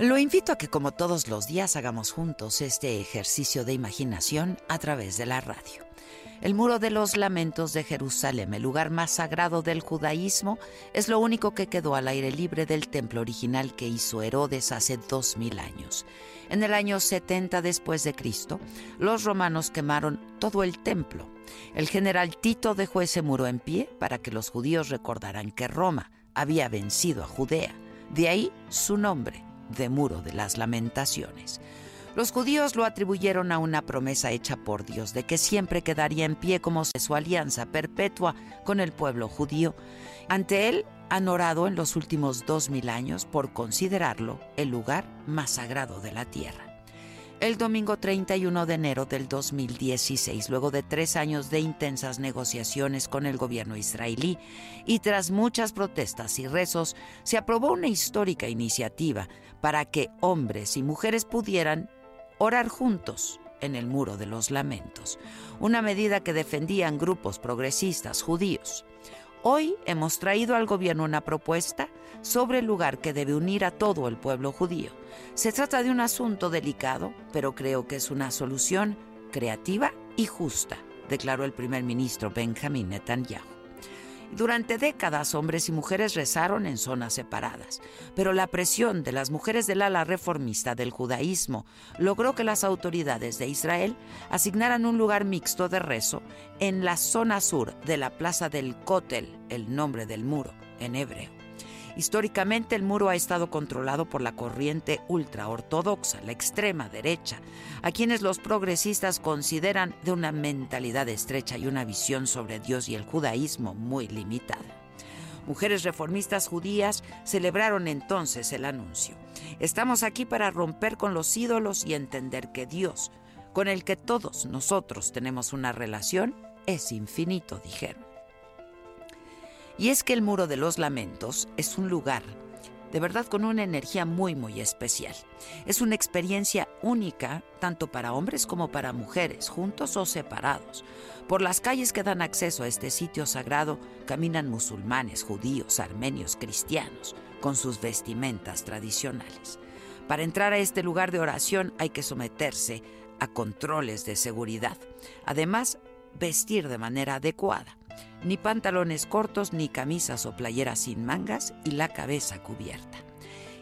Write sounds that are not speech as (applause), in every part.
Lo invito a que como todos los días hagamos juntos este ejercicio de imaginación a través de la radio. El muro de los lamentos de Jerusalén, el lugar más sagrado del judaísmo, es lo único que quedó al aire libre del templo original que hizo Herodes hace dos mil años. En el año 70 después de Cristo, los romanos quemaron todo el templo. El general Tito dejó ese muro en pie para que los judíos recordaran que Roma había vencido a Judea. De ahí su nombre, de Muro de las Lamentaciones. Los judíos lo atribuyeron a una promesa hecha por Dios de que siempre quedaría en pie como su alianza perpetua con el pueblo judío. Ante él han orado en los últimos dos mil años por considerarlo el lugar más sagrado de la tierra el domingo 31 de enero del 2016, luego de tres años de intensas negociaciones con el gobierno israelí y tras muchas protestas y rezos, se aprobó una histórica iniciativa para que hombres y mujeres pudieran orar juntos en el Muro de los Lamentos, una medida que defendían grupos progresistas judíos. Hoy hemos traído al gobierno una propuesta sobre el lugar que debe unir a todo el pueblo judío. Se trata de un asunto delicado, pero creo que es una solución creativa y justa, declaró el primer ministro Benjamin Netanyahu. Durante décadas hombres y mujeres rezaron en zonas separadas, pero la presión de las mujeres del ala reformista del judaísmo logró que las autoridades de Israel asignaran un lugar mixto de rezo en la zona sur de la plaza del Kotel, el nombre del muro en hebreo. Históricamente el muro ha estado controlado por la corriente ultraortodoxa, la extrema derecha, a quienes los progresistas consideran de una mentalidad estrecha y una visión sobre Dios y el judaísmo muy limitada. Mujeres reformistas judías celebraron entonces el anuncio. Estamos aquí para romper con los ídolos y entender que Dios, con el que todos nosotros tenemos una relación, es infinito, dijeron. Y es que el Muro de los Lamentos es un lugar de verdad con una energía muy muy especial. Es una experiencia única tanto para hombres como para mujeres, juntos o separados. Por las calles que dan acceso a este sitio sagrado caminan musulmanes, judíos, armenios, cristianos, con sus vestimentas tradicionales. Para entrar a este lugar de oración hay que someterse a controles de seguridad. Además, vestir de manera adecuada ni pantalones cortos, ni camisas o playeras sin mangas y la cabeza cubierta.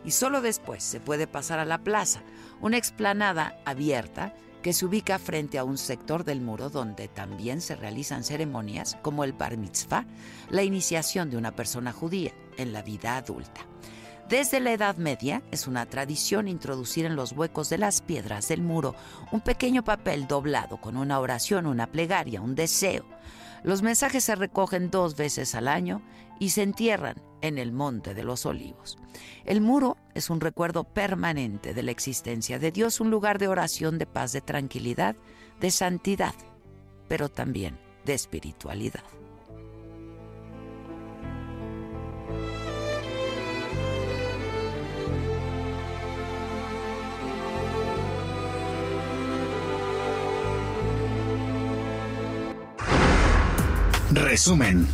Y solo después se puede pasar a la plaza, una explanada abierta que se ubica frente a un sector del muro donde también se realizan ceremonias como el bar mitzvah, la iniciación de una persona judía en la vida adulta. Desde la Edad Media es una tradición introducir en los huecos de las piedras del muro un pequeño papel doblado con una oración, una plegaria, un deseo. Los mensajes se recogen dos veces al año y se entierran en el Monte de los Olivos. El muro es un recuerdo permanente de la existencia de Dios, un lugar de oración, de paz, de tranquilidad, de santidad, pero también de espiritualidad. Resumen.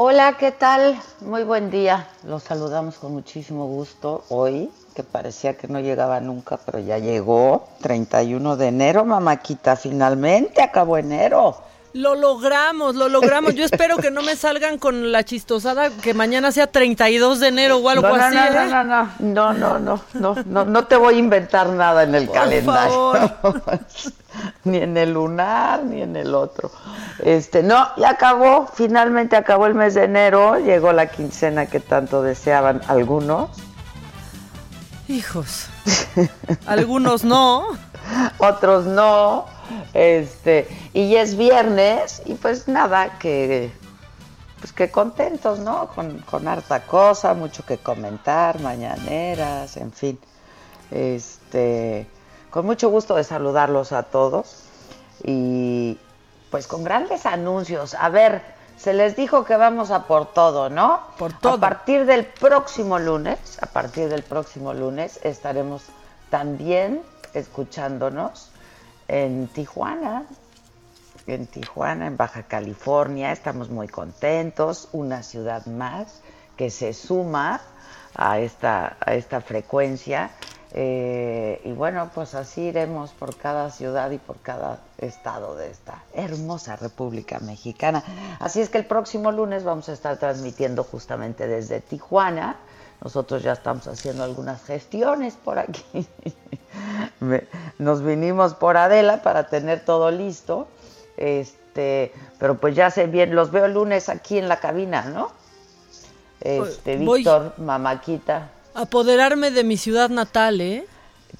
Hola, ¿qué tal? Muy buen día. Los saludamos con muchísimo gusto hoy, que parecía que no llegaba nunca, pero ya llegó. 31 de enero, mamáquita, finalmente acabó enero. Lo logramos, lo logramos. Yo espero que no me (laughs) salgan con la chistosada que mañana sea 32 de enero o algo no, no, así. No, ¿eh? no, no, no, no, no, no, no, no, no te voy a inventar nada en el Por calendario. (laughs) ni en el lunar, ni en el otro. Este, no, ya acabó, finalmente acabó el mes de enero, llegó la quincena que tanto deseaban algunos. Hijos. Algunos no. Otros no. Este, y es viernes y pues nada, que pues que contentos, ¿no? Con, con harta cosa, mucho que comentar, mañaneras, en fin. Este, con mucho gusto de saludarlos a todos y pues con grandes anuncios. A ver, se les dijo que vamos a por todo, ¿no? Por todo. A partir del próximo lunes, a partir del próximo lunes estaremos también escuchándonos en Tijuana, en Tijuana, en Baja California. Estamos muy contentos, una ciudad más que se suma a esta, a esta frecuencia. Eh, y bueno, pues así iremos por cada ciudad y por cada estado de esta hermosa República Mexicana. Así es que el próximo lunes vamos a estar transmitiendo justamente desde Tijuana. Nosotros ya estamos haciendo algunas gestiones por aquí. (laughs) Nos vinimos por Adela para tener todo listo. Este, pero pues ya sé bien, los veo el lunes aquí en la cabina, ¿no? Este, Voy. Víctor, Mamáquita. Apoderarme de mi ciudad natal, ¿eh?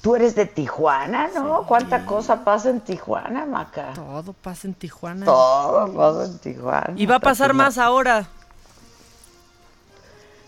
Tú eres de Tijuana, ¿no? ¿Cuánta cosa pasa en Tijuana, Maca? Todo pasa en Tijuana. Todo pasa en Tijuana. Y va a pasar más ahora.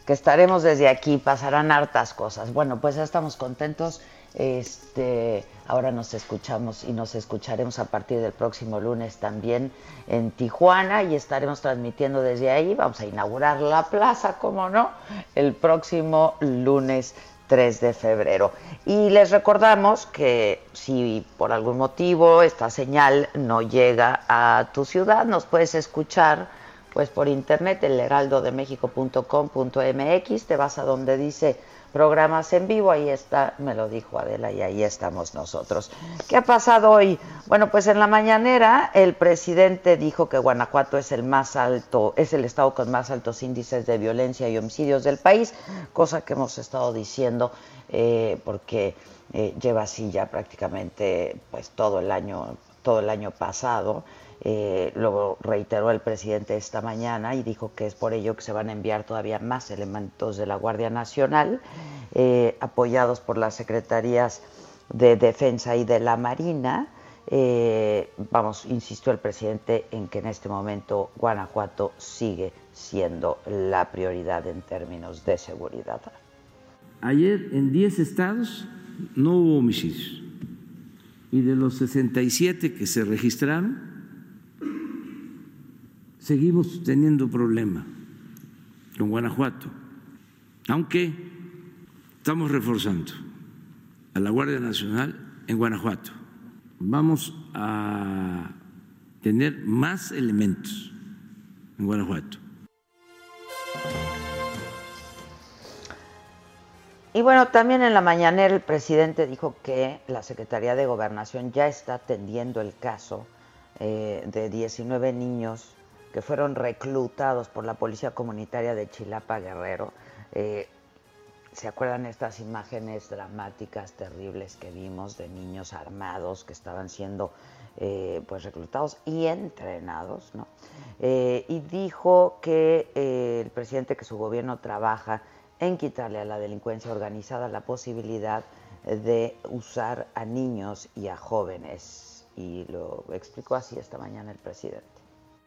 que estaremos desde aquí, pasarán hartas cosas. Bueno, pues ya estamos contentos. Este, ahora nos escuchamos y nos escucharemos a partir del próximo lunes también en Tijuana y estaremos transmitiendo desde ahí. Vamos a inaugurar la plaza, como no, el próximo lunes 3 de febrero. Y les recordamos que si por algún motivo esta señal no llega a tu ciudad, nos puedes escuchar pues por internet, el heraldodemexico.com.mx, te vas a donde dice programas en vivo, ahí está, me lo dijo Adela y ahí estamos nosotros. ¿Qué ha pasado hoy? Bueno, pues en la mañanera el presidente dijo que Guanajuato es el más alto, es el estado con más altos índices de violencia y homicidios del país, cosa que hemos estado diciendo eh, porque eh, lleva así ya prácticamente pues todo el año, todo el año pasado. Eh, lo reiteró el presidente esta mañana y dijo que es por ello que se van a enviar todavía más elementos de la Guardia Nacional, eh, apoyados por las secretarías de Defensa y de la Marina. Eh, vamos, insistió el presidente en que en este momento Guanajuato sigue siendo la prioridad en términos de seguridad. Ayer en 10 estados no hubo homicidios. Y de los 67 que se registraron, seguimos teniendo problema con Guanajuato, aunque estamos reforzando a la Guardia Nacional en Guanajuato. Vamos a tener más elementos en Guanajuato. Y bueno, también en la mañanera el presidente dijo que la Secretaría de Gobernación ya está atendiendo el caso eh, de 19 niños que fueron reclutados por la Policía Comunitaria de Chilapa Guerrero. Eh, ¿Se acuerdan estas imágenes dramáticas, terribles que vimos de niños armados que estaban siendo eh, pues reclutados y entrenados? ¿no? Eh, y dijo que el presidente que su gobierno trabaja en quitarle a la delincuencia organizada la posibilidad de usar a niños y a jóvenes. Y lo explicó así esta mañana el presidente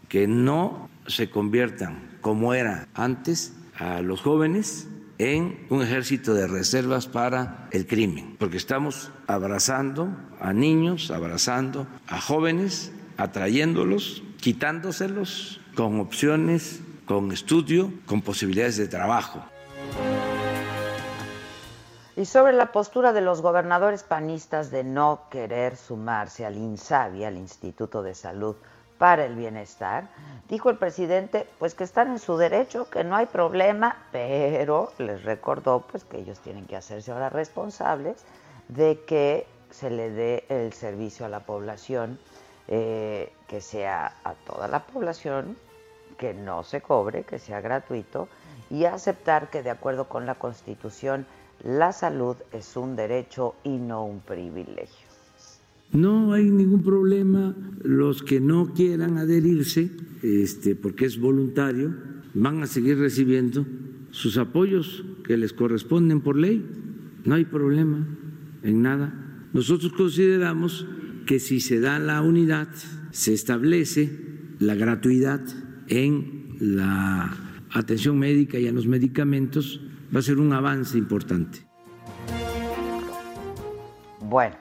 que no se conviertan como era antes a los jóvenes en un ejército de reservas para el crimen, porque estamos abrazando a niños, abrazando a jóvenes, atrayéndolos, quitándoselos con opciones, con estudio, con posibilidades de trabajo. Y sobre la postura de los gobernadores panistas de no querer sumarse al INSABI, al Instituto de Salud para el Bienestar, dijo el presidente pues que están en su derecho, que no hay problema, pero les recordó pues que ellos tienen que hacerse ahora responsables de que se le dé el servicio a la población, eh, que sea a toda la población, que no se cobre, que sea gratuito y aceptar que de acuerdo con la Constitución la salud es un derecho y no un privilegio. No hay ningún problema. Los que no quieran adherirse, este, porque es voluntario, van a seguir recibiendo sus apoyos que les corresponden por ley. No hay problema en nada. Nosotros consideramos que si se da la unidad, se establece la gratuidad en la atención médica y en los medicamentos, va a ser un avance importante. Bueno,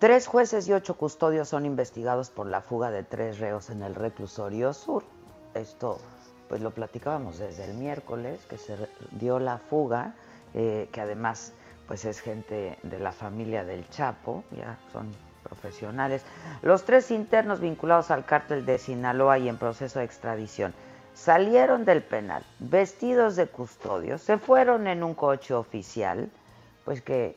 tres jueces y ocho custodios son investigados por la fuga de tres reos en el reclusorio sur. Esto, pues lo platicábamos desde el miércoles, que se dio la fuga, eh, que además, pues es gente de la familia del Chapo, ya son profesionales. Los tres internos vinculados al cártel de Sinaloa y en proceso de extradición salieron del penal vestidos de custodio, se fueron en un coche oficial, pues que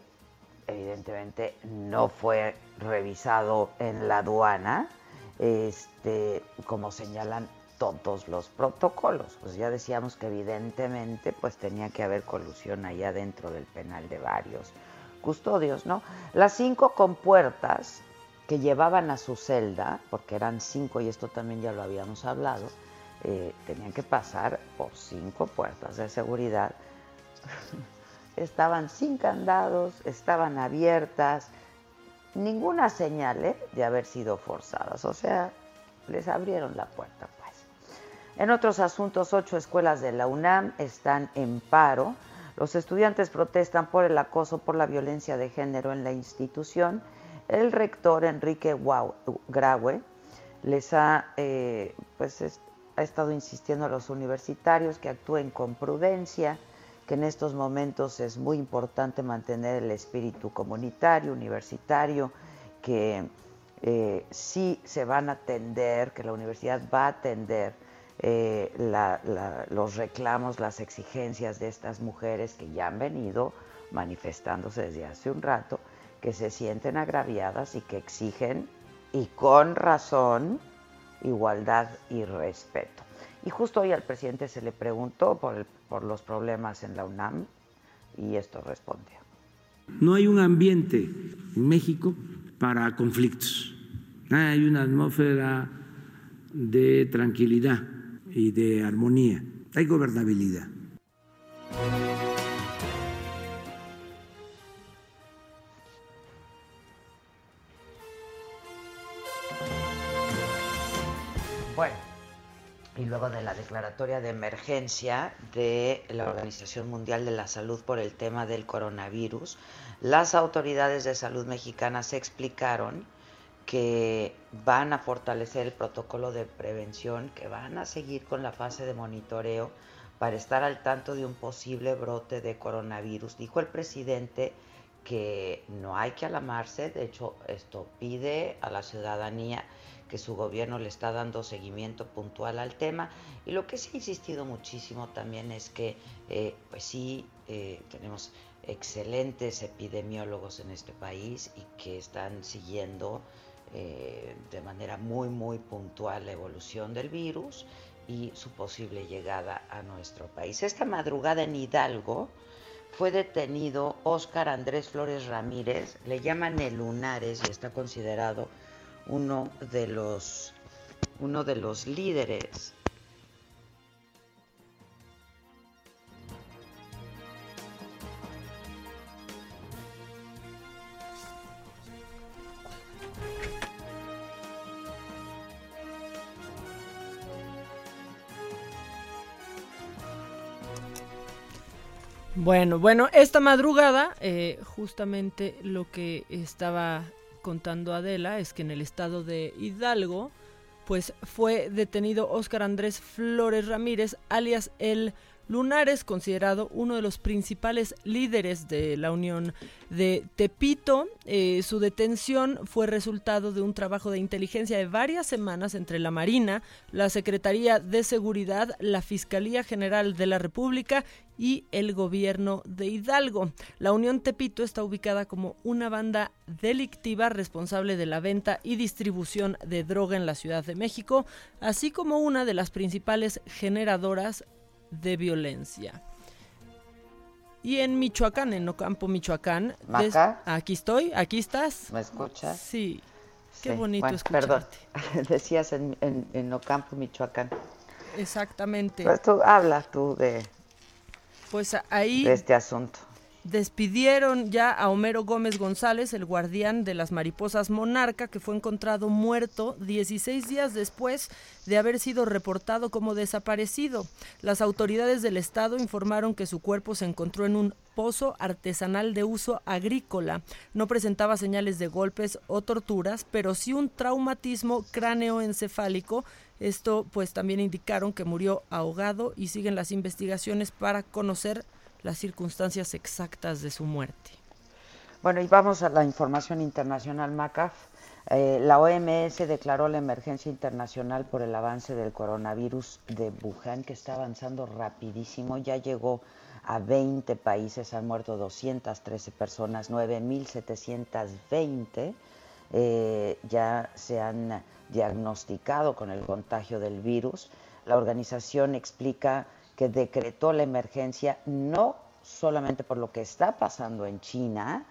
evidentemente no fue revisado en la aduana, este, como señalan todos los protocolos. Pues ya decíamos que evidentemente pues tenía que haber colusión allá dentro del penal de varios custodios, ¿no? Las cinco compuertas que llevaban a su celda, porque eran cinco y esto también ya lo habíamos hablado, eh, tenían que pasar por cinco puertas de seguridad. Estaban sin candados, estaban abiertas, ninguna señal ¿eh? de haber sido forzadas, o sea, les abrieron la puerta. Pues. En otros asuntos, ocho escuelas de la UNAM están en paro. Los estudiantes protestan por el acoso, por la violencia de género en la institución. El rector Enrique Graue les ha eh, pues, ha estado insistiendo a los universitarios que actúen con prudencia, que en estos momentos es muy importante mantener el espíritu comunitario, universitario, que eh, sí se van a atender, que la universidad va a atender eh, los reclamos, las exigencias de estas mujeres que ya han venido manifestándose desde hace un rato, que se sienten agraviadas y que exigen, y con razón, igualdad y respeto. Y justo hoy al presidente se le preguntó por, los problemas en la UNAM y esto respondió. No hay un ambiente en México para conflictos. Hay una atmósfera de tranquilidad y de armonía. Hay gobernabilidad. Y luego de la declaratoria de emergencia de la Organización Mundial de la Salud por el tema del coronavirus, las autoridades de salud mexicanas explicaron que van a fortalecer el protocolo de prevención, que van a seguir con la fase de monitoreo para estar al tanto de un posible brote de coronavirus. Dijo el presidente que no hay que alamarse, de hecho esto pide a la ciudadanía que su gobierno le está dando seguimiento puntual al tema. Y lo que sí ha insistido muchísimo también es que, eh, pues sí, eh, tenemos excelentes epidemiólogos en este país y que están siguiendo eh, de manera muy, muy puntual la evolución del virus y su posible llegada a nuestro país. Esta madrugada en Hidalgo fue detenido Óscar Andrés Flores Ramírez, le llaman el Lunares y está considerado uno de los, uno de los líderes. Bueno, bueno, esta madrugada, eh, justamente lo que estaba contando Adela es que en el estado de Hidalgo, pues fue detenido Óscar Andrés Flores Ramírez, alias el Lunares, considerado uno de los principales líderes de la Unión de Tepito. Eh, su detención fue resultado de un trabajo de inteligencia de varias semanas entre la Marina, la Secretaría de Seguridad, la Fiscalía General de la República y el gobierno de Hidalgo. La Unión Tepito está ubicada como una banda delictiva responsable de la venta y distribución de droga en la Ciudad de México, así como una de las principales generadoras de violencia. Y en Michoacán, en Ocampo, Michoacán. Aquí estoy, aquí estás. ¿Me escuchas? Sí. Qué bonito escucharte. Perdón, (laughs) decías en, en, Ocampo, Michoacán. Exactamente. Pues tú hablas tú de, pues ahí, de este asunto. Despidieron ya a Homero Gómez González, el guardián de las mariposas monarca, que fue encontrado muerto 16 días después de haber sido reportado como desaparecido. Las autoridades del estado informaron que su cuerpo se encontró en un pozo artesanal de uso agrícola. No presentaba señales de golpes o torturas, pero sí un traumatismo cráneoencefálico. Esto pues también indicaron que murió ahogado y siguen las investigaciones para conocer las circunstancias exactas de su muerte. Bueno, y vamos a la información internacional, Macaf. Eh, la OMS declaró la emergencia internacional por el avance del coronavirus de Wuhan, que está avanzando rapidísimo. Ya llegó a 20 países, han muerto 213 personas, 9.720 eh, ya se han diagnosticado con el contagio del virus. La organización explica que decretó la emergencia no solamente por lo que está pasando en China,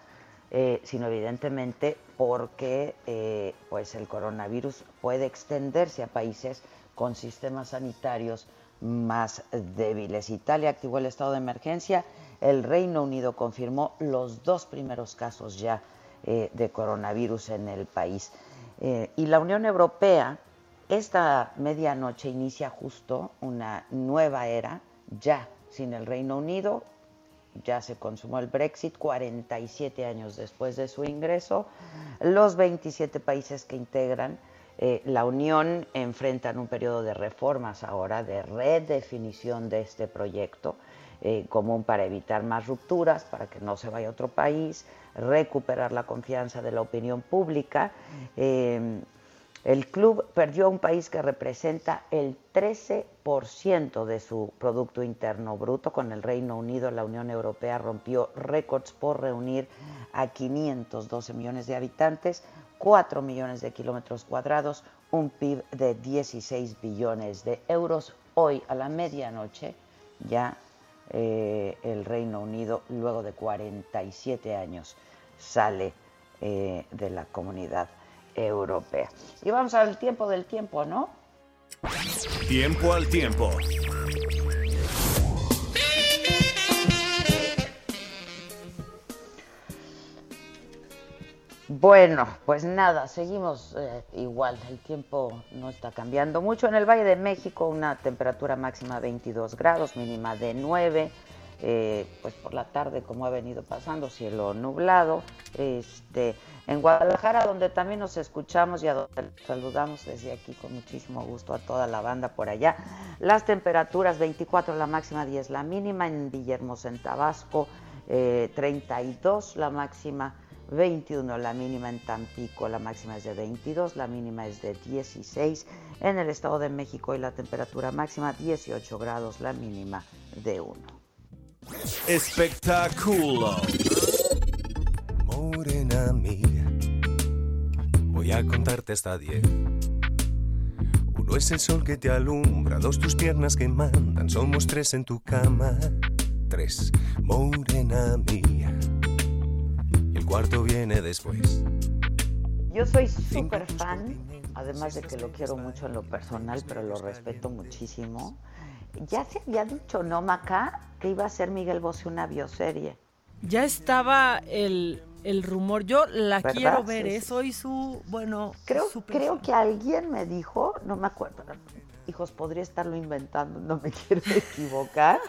eh, sino evidentemente porque eh, pues el coronavirus puede extenderse a países con sistemas sanitarios más débiles. Italia activó el estado de emergencia, el Reino Unido confirmó los dos primeros casos ya eh, de coronavirus en el país. y la Unión Europea esta medianoche inicia justo una nueva era, ya sin el Reino Unido, ya se consumó el Brexit 47 años después de su ingreso. Los 27 países que integran eh, la Unión enfrentan un periodo de reformas ahora, de redefinición de este proyecto eh, común para evitar más rupturas, para que no se vaya a otro país, recuperar la confianza de la opinión pública. Eh, el club perdió a un país que representa el 13% de su Producto Interno Bruto. Con el Reino Unido, la Unión Europea rompió récords por reunir a 512 millones de habitantes, 4 millones de kilómetros cuadrados, un PIB de 16 billones de euros. Hoy a la medianoche ya eh, el Reino Unido, luego de 47 años, sale eh, de la comunidad europea. Y vamos al tiempo del tiempo, ¿no? Tiempo al tiempo. Bueno, pues nada, seguimos eh, igual, el tiempo no está cambiando mucho. En el Valle de México una temperatura máxima de 22 grados, mínima de 9 eh, pues por la tarde como ha venido pasando, cielo nublado. Este, en Guadalajara, donde también nos escuchamos y a donde saludamos desde aquí con muchísimo gusto a toda la banda por allá. Las temperaturas 24 la máxima, 10 la mínima, en Villahermosa, en Tabasco, 32 eh, la máxima. 21 la mínima en Tampico, la máxima es de 22, la mínima es de 16. En el Estado de México y la temperatura máxima 18 grados, la mínima de 1. Espectáculo. Morena mía, voy a contarte esta diez. Uno es el sol que te alumbra, dos tus piernas que mandan, somos tres en tu cama. Tres, morena mía. el cuarto viene después. Yo soy súper fan, además de que lo quiero mucho en lo personal, pero lo respeto muchísimo ya se había dicho, ¿no, Maca? Que iba a ser Miguel Bosé una bioserie. Ya estaba el, rumor. Yo la quiero ver, ¿eh? Soy su, bueno... Creo, creo que alguien me dijo, no me acuerdo, hijos, podría estarlo inventando, no me (laughs) quiero equivocar,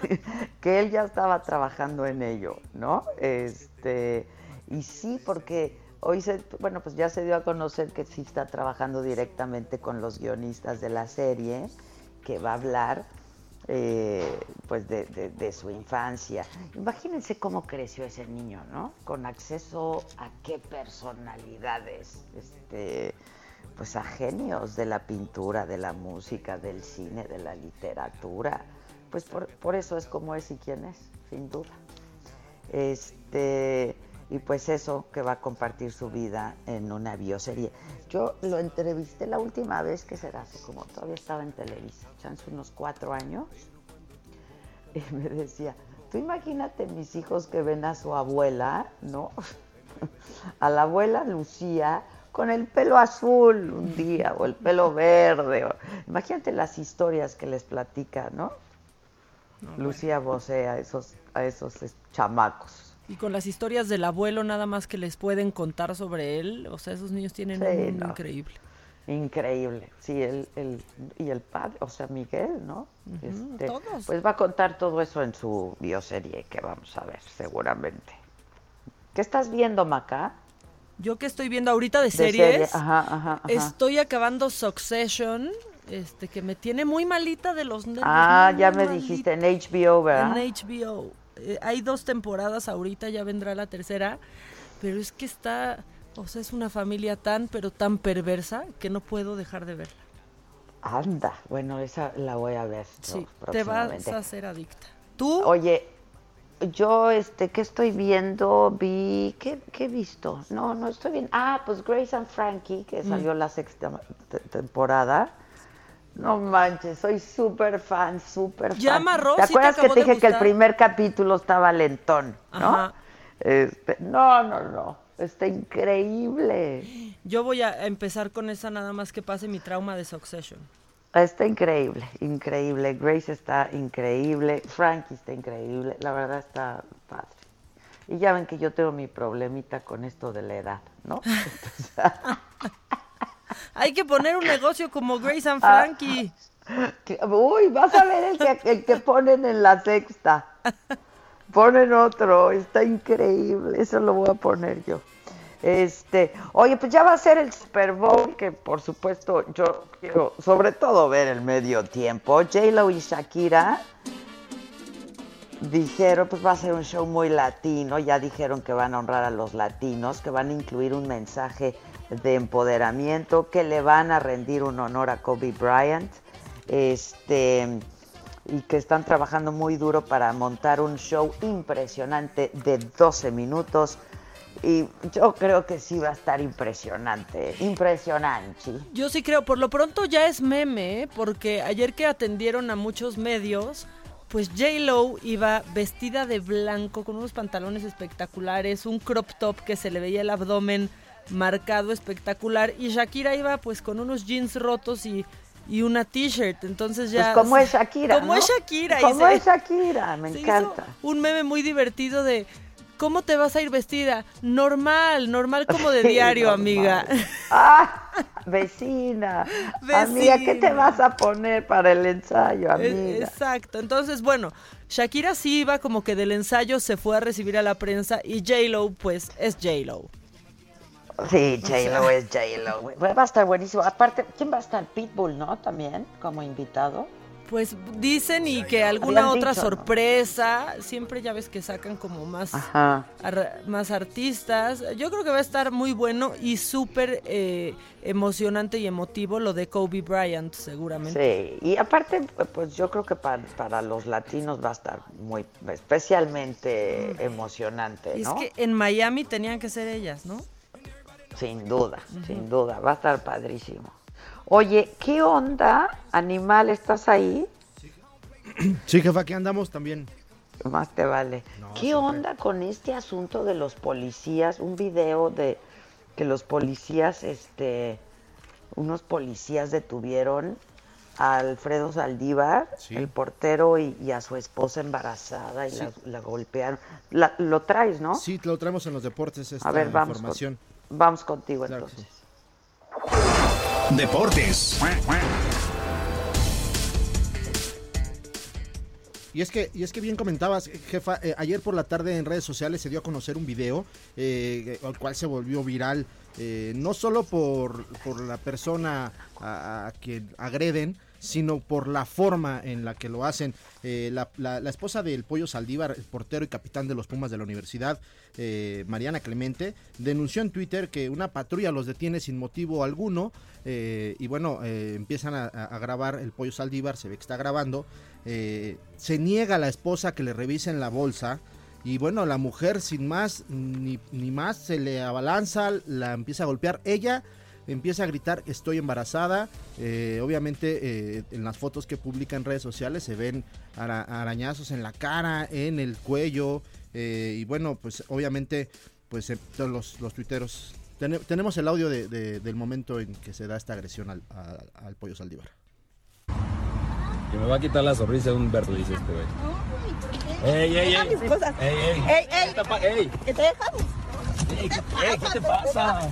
(laughs) que él ya estaba trabajando en ello, ¿no? Este, y sí, porque hoy se, bueno, pues ya se dio a conocer que sí está trabajando directamente con los guionistas de la serie que va a hablar eh, pues de, su infancia. Imagínense cómo creció ese niño, ¿no? Con acceso a qué personalidades, este, pues a genios de la pintura, de la música, del cine, de la literatura. Pues por, por eso es como es y quién es, sin duda. Este, y pues eso que va a compartir su vida en una bioserie. Yo lo entrevisté la última vez que será hace como todavía estaba en Televisa, hace unos cuatro años, y (laughs) me decía, tú imagínate mis hijos que ven a su abuela, ¿no? (laughs) a la abuela Lucía con el pelo azul un día, o el pelo verde, imagínate las historias que les platica, ¿no? Lucía Bosé a esos, a esos chamacos. Y con las historias del abuelo nada más que les pueden contar sobre él, o sea, esos niños tienen un mundo increíble. Increíble, sí, el, el, y el padre, o sea, Miguel, ¿no? Este, todos. Pues va a contar todo eso en su bioserie que vamos a ver, seguramente. ¿Qué estás viendo, Maca? Yo que estoy viendo ahorita de, series, estoy acabando Succession, este que me tiene muy malita de los nervios. Ah, ya me dijiste en HBO, ¿verdad? En HBO. Eh, hay dos temporadas ahorita, ya vendrá la tercera, pero es que está, o sea, es una familia tan, pero tan perversa que no puedo dejar de verla. Anda, bueno, esa la voy a ver. Sí, te vas a hacer adicta. ¿Tú? Oye, yo, este, ¿qué estoy viendo? Vi, ¿qué, he visto? No, no estoy viendo. Ah, pues Grace and Frankie, que mm. salió la sexta temporada. No manches, soy súper fan, súper fan. Llama ¿Te acuerdas que te dije que el primer capítulo estaba lentón? ¿no? Este, no, no, no. Está increíble. Yo voy a empezar con esa nada más que pase mi trauma de Succession. Está increíble, increíble. Grace está increíble. Frankie está increíble. La verdad está padre. Y ya ven que yo tengo mi problemita con esto de la edad, ¿no? (laughs) (laughs) Hay que poner un negocio como Grace and Frankie. Uy, vas a ver el que, el que ponen en la sexta. Ponen otro, está increíble. Eso lo voy a poner yo. Este, oye, pues ya va a ser el Super Bowl, que por supuesto yo quiero sobre todo ver el medio tiempo. J-Lo y Shakira dijeron, pues va a ser un show muy latino, ya dijeron que van a honrar a los latinos, que van a incluir un mensaje de empoderamiento, que le van a rendir un honor a Kobe Bryant, este, y que están trabajando muy duro para montar un show impresionante de 12 minutos y yo creo que sí va a estar impresionante, impresionante. Yo sí creo, por lo pronto ya es meme, ¿eh? porque ayer que atendieron a muchos medios, pues J. Lo iba vestida de blanco con unos pantalones espectaculares, un crop top que se le veía el abdomen marcado espectacular y Shakira iba pues con unos jeans rotos y, y una t-shirt, entonces ya... Pues como es Shakira, Como es Shakira. Como es Shakira, me encanta. Un meme muy divertido de ¿Cómo te vas a ir vestida? Normal, normal como de (laughs) diario, amiga. (laughs) Ah, vecina. Amiga, ¿qué te vas a poner para el ensayo, amiga? Exacto. Entonces, bueno, Shakira sí iba como que del ensayo se fue a recibir a la prensa y J-Lo, pues, es J-Lo. Sí, J-Lo es J-Lo. Va a estar buenísimo. Aparte, ¿quién va a estar? Pitbull, ¿no? También, como invitado. Pues dicen y que alguna otra sorpresa, siempre ya ves que sacan como más, más artistas. Yo creo que va a estar muy bueno y súper eh, emocionante y emotivo lo de Kobe Bryant, seguramente. Sí, y aparte, pues yo creo que para, los latinos va a estar muy, especialmente mm. emocionante. Y es que en Miami tenían que ser ellas, ¿no? Sin duda, sin duda, va a estar padrísimo. Oye, ¿qué onda, animal? ¿Estás ahí? Sí, jefa, aquí andamos también. Más te vale. ¿Qué onda con este asunto de los policías? Un video de que los policías, este, unos policías detuvieron a Alfredo Saldívar, el portero, y, a su esposa embarazada y la, golpearon. lo traes, ¿no? Sí, lo traemos en los deportes esta a ver, vamos información. Vamos contigo entonces. Deportes. Y es que, y es que bien comentabas, jefa, eh, ayer por la tarde en redes sociales se dio a conocer un video, eh, al cual se volvió viral, eh, no solo por, por la persona a, a quien agreden, sino por la forma en la que lo hacen. Eh, la, esposa del Pollo Saldívar, el portero y capitán de los Pumas de la universidad, eh, Mariana Clemente, denunció en Twitter que una patrulla los detiene sin motivo alguno eh, y bueno, empiezan a, grabar el Pollo Saldívar, se ve que está grabando, se niega a la esposa que le revisen la bolsa. Y bueno, la mujer sin más ni, ni más se le abalanza, la empieza a golpear. Ella empieza a gritar estoy embarazada. Eh, obviamente eh, en las fotos que publica en redes sociales se ven arañazos en la cara, en el cuello. Eh, y bueno, pues obviamente pues todos los, los tuiteros... tenemos el audio del momento en que se da esta agresión al, al pollo Saldívar. Que me va a quitar la sonrisa de un verbo, dice este güey. ¡Ey, ey, ey! ¡Ey, ey! ¡Ey, ey! ¿Qué te pa- ey! ¿Qué te dejas? ¡Ey, ey, ¿qué te pasa?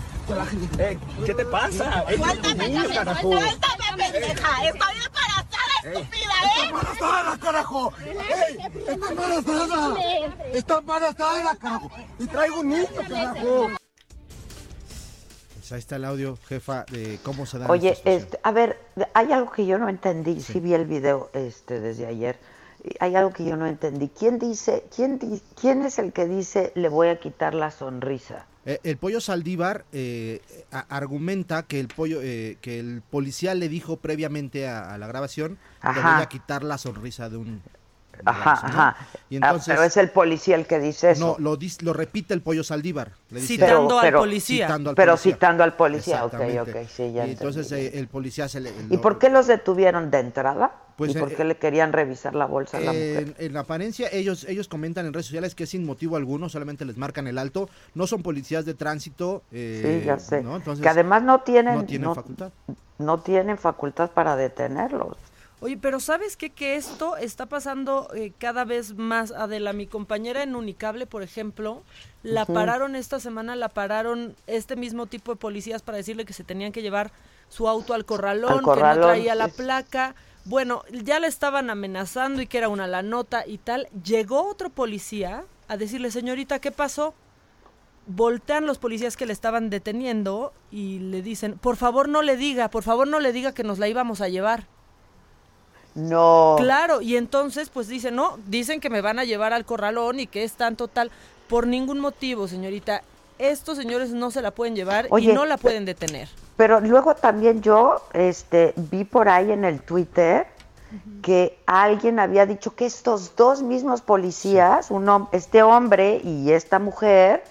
Ey, ¿Qué te pasa? Ey, Suéltame, niño, carajo. suéltame, pendeja. Estoy embarazada, estúpida, ¿eh? embarazada, carajo! ¡Ey! ¡Está embarazada! ¡Está embarazada, carajo! ¡Y traigo un niño, carajo! Pues ahí está el audio, jefa, de cómo se da. Oye, este, a ver, hay algo que yo no entendí, sí, vi el video este desde ayer. Hay algo que yo no entendí. ¿Quién dice, quién di- quién es el que dice le voy a quitar la sonrisa? Eh, el pollo Saldívar eh, argumenta que el pollo, eh, que el policía le dijo previamente a, a la grabación que Ajá. voy a quitar la sonrisa de un. Ajá, ajá. Y Ah, entonces, pero es el policía el que dice eso. no, lo, dis- lo repite el pollo Saldívar. le dice- Citando al Pero- policía. Citando al pero policía. citando al policía, ok, ok, sí, ya Y entonces eh, el policía se le. ¿Y lo- por qué los detuvieron de entrada? Pues, ¿Y por eh, qué le querían revisar la bolsa a la mujer? En, apariencia, ellos, ellos comentan en redes sociales que sin motivo alguno, solamente les marcan el alto. No son policías de tránsito. eh, Sí, ya sé. ¿no? Entonces, que además no tienen, no tienen no- facultad. no tienen facultad para detenerlos. Oye, pero ¿sabes qué? Que esto está pasando eh, cada vez más. Adela, mi compañera en Unicable, por ejemplo, la pararon esta semana, la pararon este mismo tipo de policías para decirle que se tenían que llevar su auto al corralón, Al que no traía la placa. Bueno, ya le estaban amenazando y que era una la nota y tal. Llegó otro policía a decirle, señorita, ¿qué pasó? Voltean los policías que le estaban deteniendo y le dicen, por favor no le diga, por favor no le diga que nos la íbamos a llevar. No. Claro, y entonces pues dicen, no, dicen que me van a llevar al corralón y que es tanto tal. Por ningún motivo, señorita, estos señores no se la pueden llevar Oye, y no la pueden detener. Pero luego también yo este, vi por ahí en el Twitter que alguien había dicho que estos dos mismos policías, un hom- este hombre y esta mujer,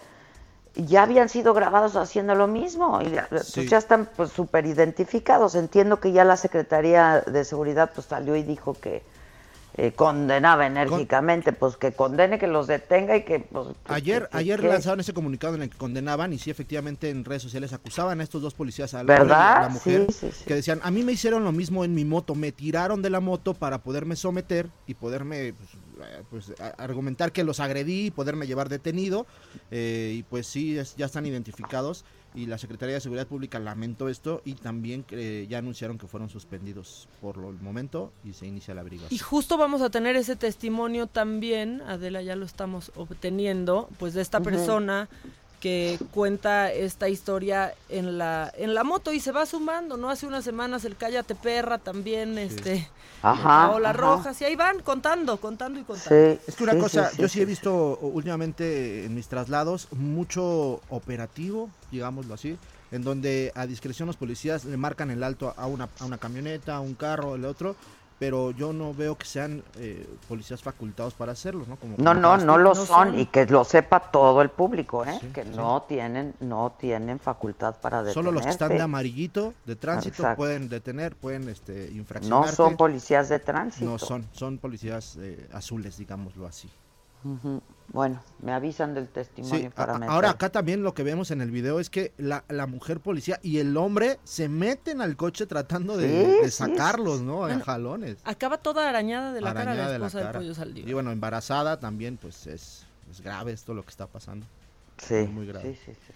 ya habían sido grabados haciendo lo mismo. Y ya, pues ya están pues súper identificados. Entiendo que ya la Secretaría de Seguridad pues salió y dijo que eh, condenaba enérgicamente, pues que condene, que los detenga y que pues... que- Ayer, que- ayer que- lanzaron ese comunicado en el que condenaban y sí, efectivamente, en redes sociales acusaban a estos dos policías, a la, ¿Verdad? la mujer, Sí, sí, sí. que decían, a mí me hicieron lo mismo en mi moto, me tiraron de la moto para poderme someter y poderme pues, eh, pues, argumentar que los agredí y poderme llevar detenido. eh, y pues sí, es- ya están identificados y la Secretaría de Seguridad Pública lamentó esto y también eh, ya anunciaron que fueron suspendidos por lo- el momento y se inicia la averiguación. Y justo vamos a tener ese testimonio también, Adela, ya lo estamos obteniendo, pues de esta persona que cuenta esta historia en la en la moto y se va sumando, ¿no? Hace unas semanas el Cállate Perra también, este, Ajá, la Ola ajá. Rojas, y ahí van contando, contando y contando. Sí, Es que una sí, cosa, sí, sí, yo sí he visto últimamente en mis traslados mucho operativo, digámoslo así, en donde a discreción los policías le marcan el alto a una, a una camioneta, a un carro, el otro, pero yo no veo que sean eh, policías facultados para hacerlo, ¿no? Como No, no, no lo No son, son. y que lo sepa todo el público, ¿eh? Sí, que sí. no tienen, no tienen facultad para detenerte. Solo los que están de amarillito, de tránsito, Exacto. pueden detener, pueden este, No infraccionarte. son policías de tránsito. No son, son policías eh, azules, digámoslo así. Bueno, me avisan del testimonio Sí, para a- meter. ahora acá también lo que vemos en el video es que la, la mujer policía y el hombre se meten al coche tratando de, Sí, de sacarlos, ¿no? En jalones. Acaba toda arañada de la cara Arañada la de la esposa del cara. pollo. Y bueno, embarazada también, pues es, es grave esto lo que está pasando. sí, muy grave. sí, sí, sí.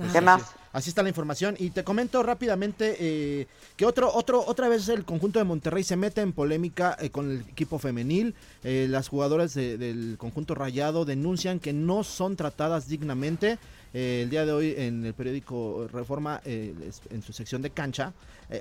¿Qué Así- más? Así está la información. Y te comento rápidamente eh, que otro, otro, otra vez el conjunto de Monterrey se mete en polémica eh, con el equipo femenil. Eh, las jugadoras de- del conjunto rayado denuncian que no son tratadas dignamente. El día de hoy en el periódico Reforma, en su sección de cancha,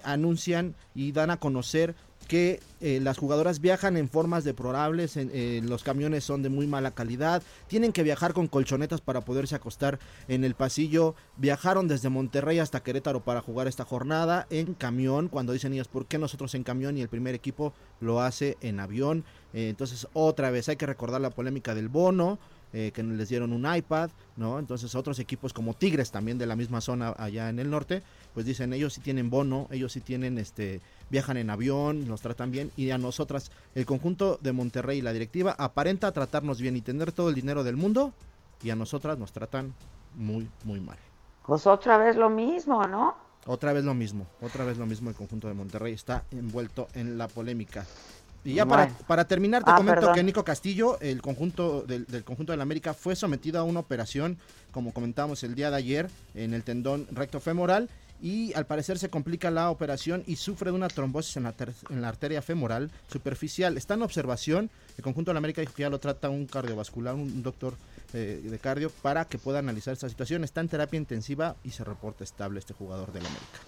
anuncian y dan a conocer que eh, las jugadoras viajan en formas deplorables, eh, los camiones son de muy mala calidad, tienen que viajar con colchonetas para poderse acostar en el pasillo, viajaron desde Monterrey hasta Querétaro para jugar esta jornada en camión, cuando dicen ellas, ¿por qué nosotros en camión y el primer equipo lo hace en avión? Eh, entonces otra vez hay que recordar la polémica del bono, eh, que les dieron un iPad, ¿no? Entonces otros equipos como Tigres también de la misma zona allá en el norte, pues dicen ellos sí tienen bono, ellos sí tienen este viajan en avión, nos tratan bien y a nosotras el conjunto de Monterrey y la directiva aparenta tratarnos bien y tener todo el dinero del mundo y a nosotras nos tratan muy muy mal. Pues otra vez lo mismo, ¿no? Otra vez lo mismo, otra vez lo mismo el conjunto de Monterrey está envuelto en la polémica. Y ya para, para terminar te Ah, comento perdón. que Nico Castillo, el conjunto del, del conjunto del América, fue sometido a una operación, como comentábamos el día de ayer, en el tendón recto femoral y al parecer se complica la operación y sufre de una trombosis en la, ter- en la arteria femoral superficial. Está en observación, el conjunto del América dijo que ya lo trata un cardiovascular, un doctor eh, de cardio, para que pueda analizar esta situación. Está en terapia intensiva y se reporta estable este jugador del América.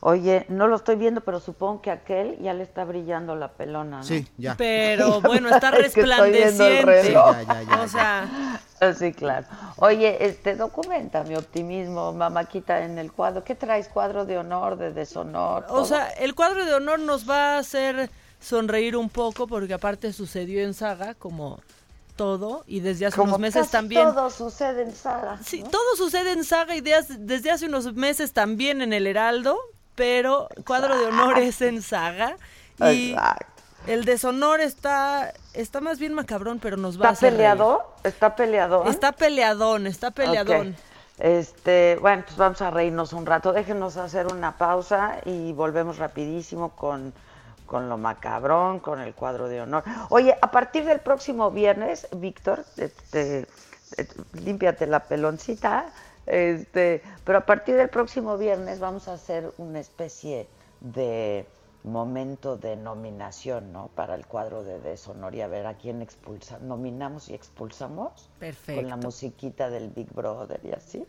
Oye, no lo estoy viendo, pero supongo que aquel ya le está brillando la pelona, ¿no? Sí, ya. Pero (laughs) bueno, está (laughs) Es que estoy viendo el resplandeciente. reloj. Ya, ya, ya, o sea, Sí, claro. Oye, este documenta mi optimismo, mamáquita, en el cuadro. ¿Qué traes? ¿Cuadro de honor, de deshonor? o sea, el cuadro de honor nos va a hacer sonreír un poco porque aparte sucedió en saga como todo y desde hace Como unos meses casi también. todo sucede en saga. Sí, ¿no? todo sucede en saga y de- desde hace unos meses también en el Heraldo, pero cuadro de honor es en saga y Exacto. el deshonor está está más bien macabrón, pero nos va a ¿Está reír. peleado? ¿Está peleado? Está peleadón, está peleadón. Este, bueno, pues vamos a reírnos un rato. Déjenos hacer una pausa y volvemos rapidísimo con, con lo macabrón, con el cuadro de honor. Oye, a partir del próximo viernes, Víctor, este, límpiate la peloncita, este, pero a partir del próximo viernes vamos a hacer una especie de momento de nominación, ¿no? Para el cuadro de deshonor y a ver a quién expulsa, nominamos y expulsamos Perfecto. con la musiquita del Big Brother y así.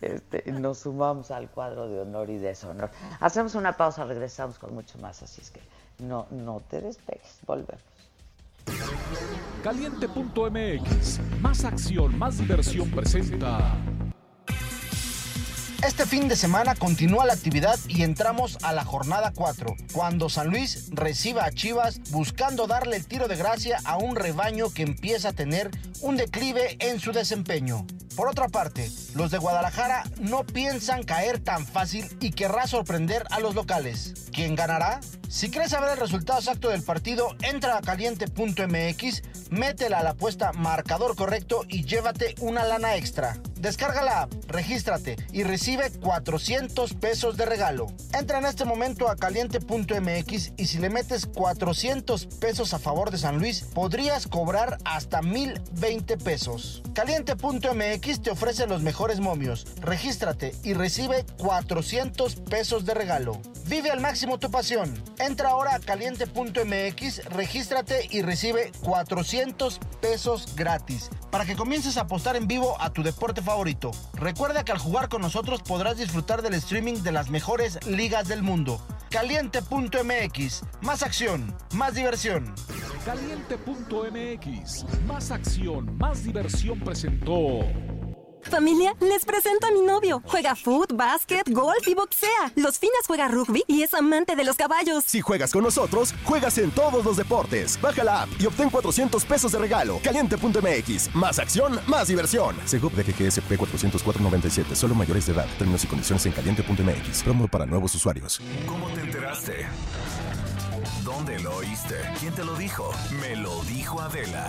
Este, nos sumamos al cuadro de honor y deshonor. Hacemos una pausa, regresamos con mucho más, así es que no, no te despegues, volvemos. Caliente.mx, más acción, más diversión presenta. Este fin de semana continúa la actividad y entramos a la jornada 4, cuando San Luis reciba a Chivas buscando darle el tiro de gracia a un rebaño que empieza a tener un declive en su desempeño. Por otra parte, los de Guadalajara no piensan caer tan fácil y querrá sorprender a los locales. ¿Quién ganará? Si quieres saber el resultado exacto del partido, entra a caliente.mx, métela a la apuesta marcador correcto y llévate una lana extra. Descarga la app, regístrate y recibe 400 pesos de regalo. Entra en este momento a caliente.mx y si le metes 400 pesos a favor de San Luis, podrías cobrar hasta 1020 pesos. Caliente.mx te ofrece los mejores momios. Regístrate y recibe 400 pesos de regalo. Vive al máximo tu pasión. Entra ahora a caliente.mx, regístrate y recibe 400 pesos gratis para que comiences a apostar en vivo a tu deporte favorito. Recuerda que al jugar con nosotros podrás disfrutar del streaming de las mejores ligas del mundo. Caliente.mx, más acción, más diversión. Caliente.mx, más acción, más diversión presentó. Familia, les presento a mi novio. Juega foot, básquet, golf y boxea. Los Finas juega rugby y es amante de los caballos. Si juegas con nosotros, juegas en todos los deportes. Baja la app y obtén 400 pesos de regalo. Caliente.mx. Más acción, más diversión. Segov de GGSP 404.97. Solo mayores de edad. Términos y condiciones en caliente.mx. Promo para nuevos usuarios. ¿Cómo te enteraste? ¿Dónde lo oíste? ¿Quién te lo dijo? Me lo dijo Adela.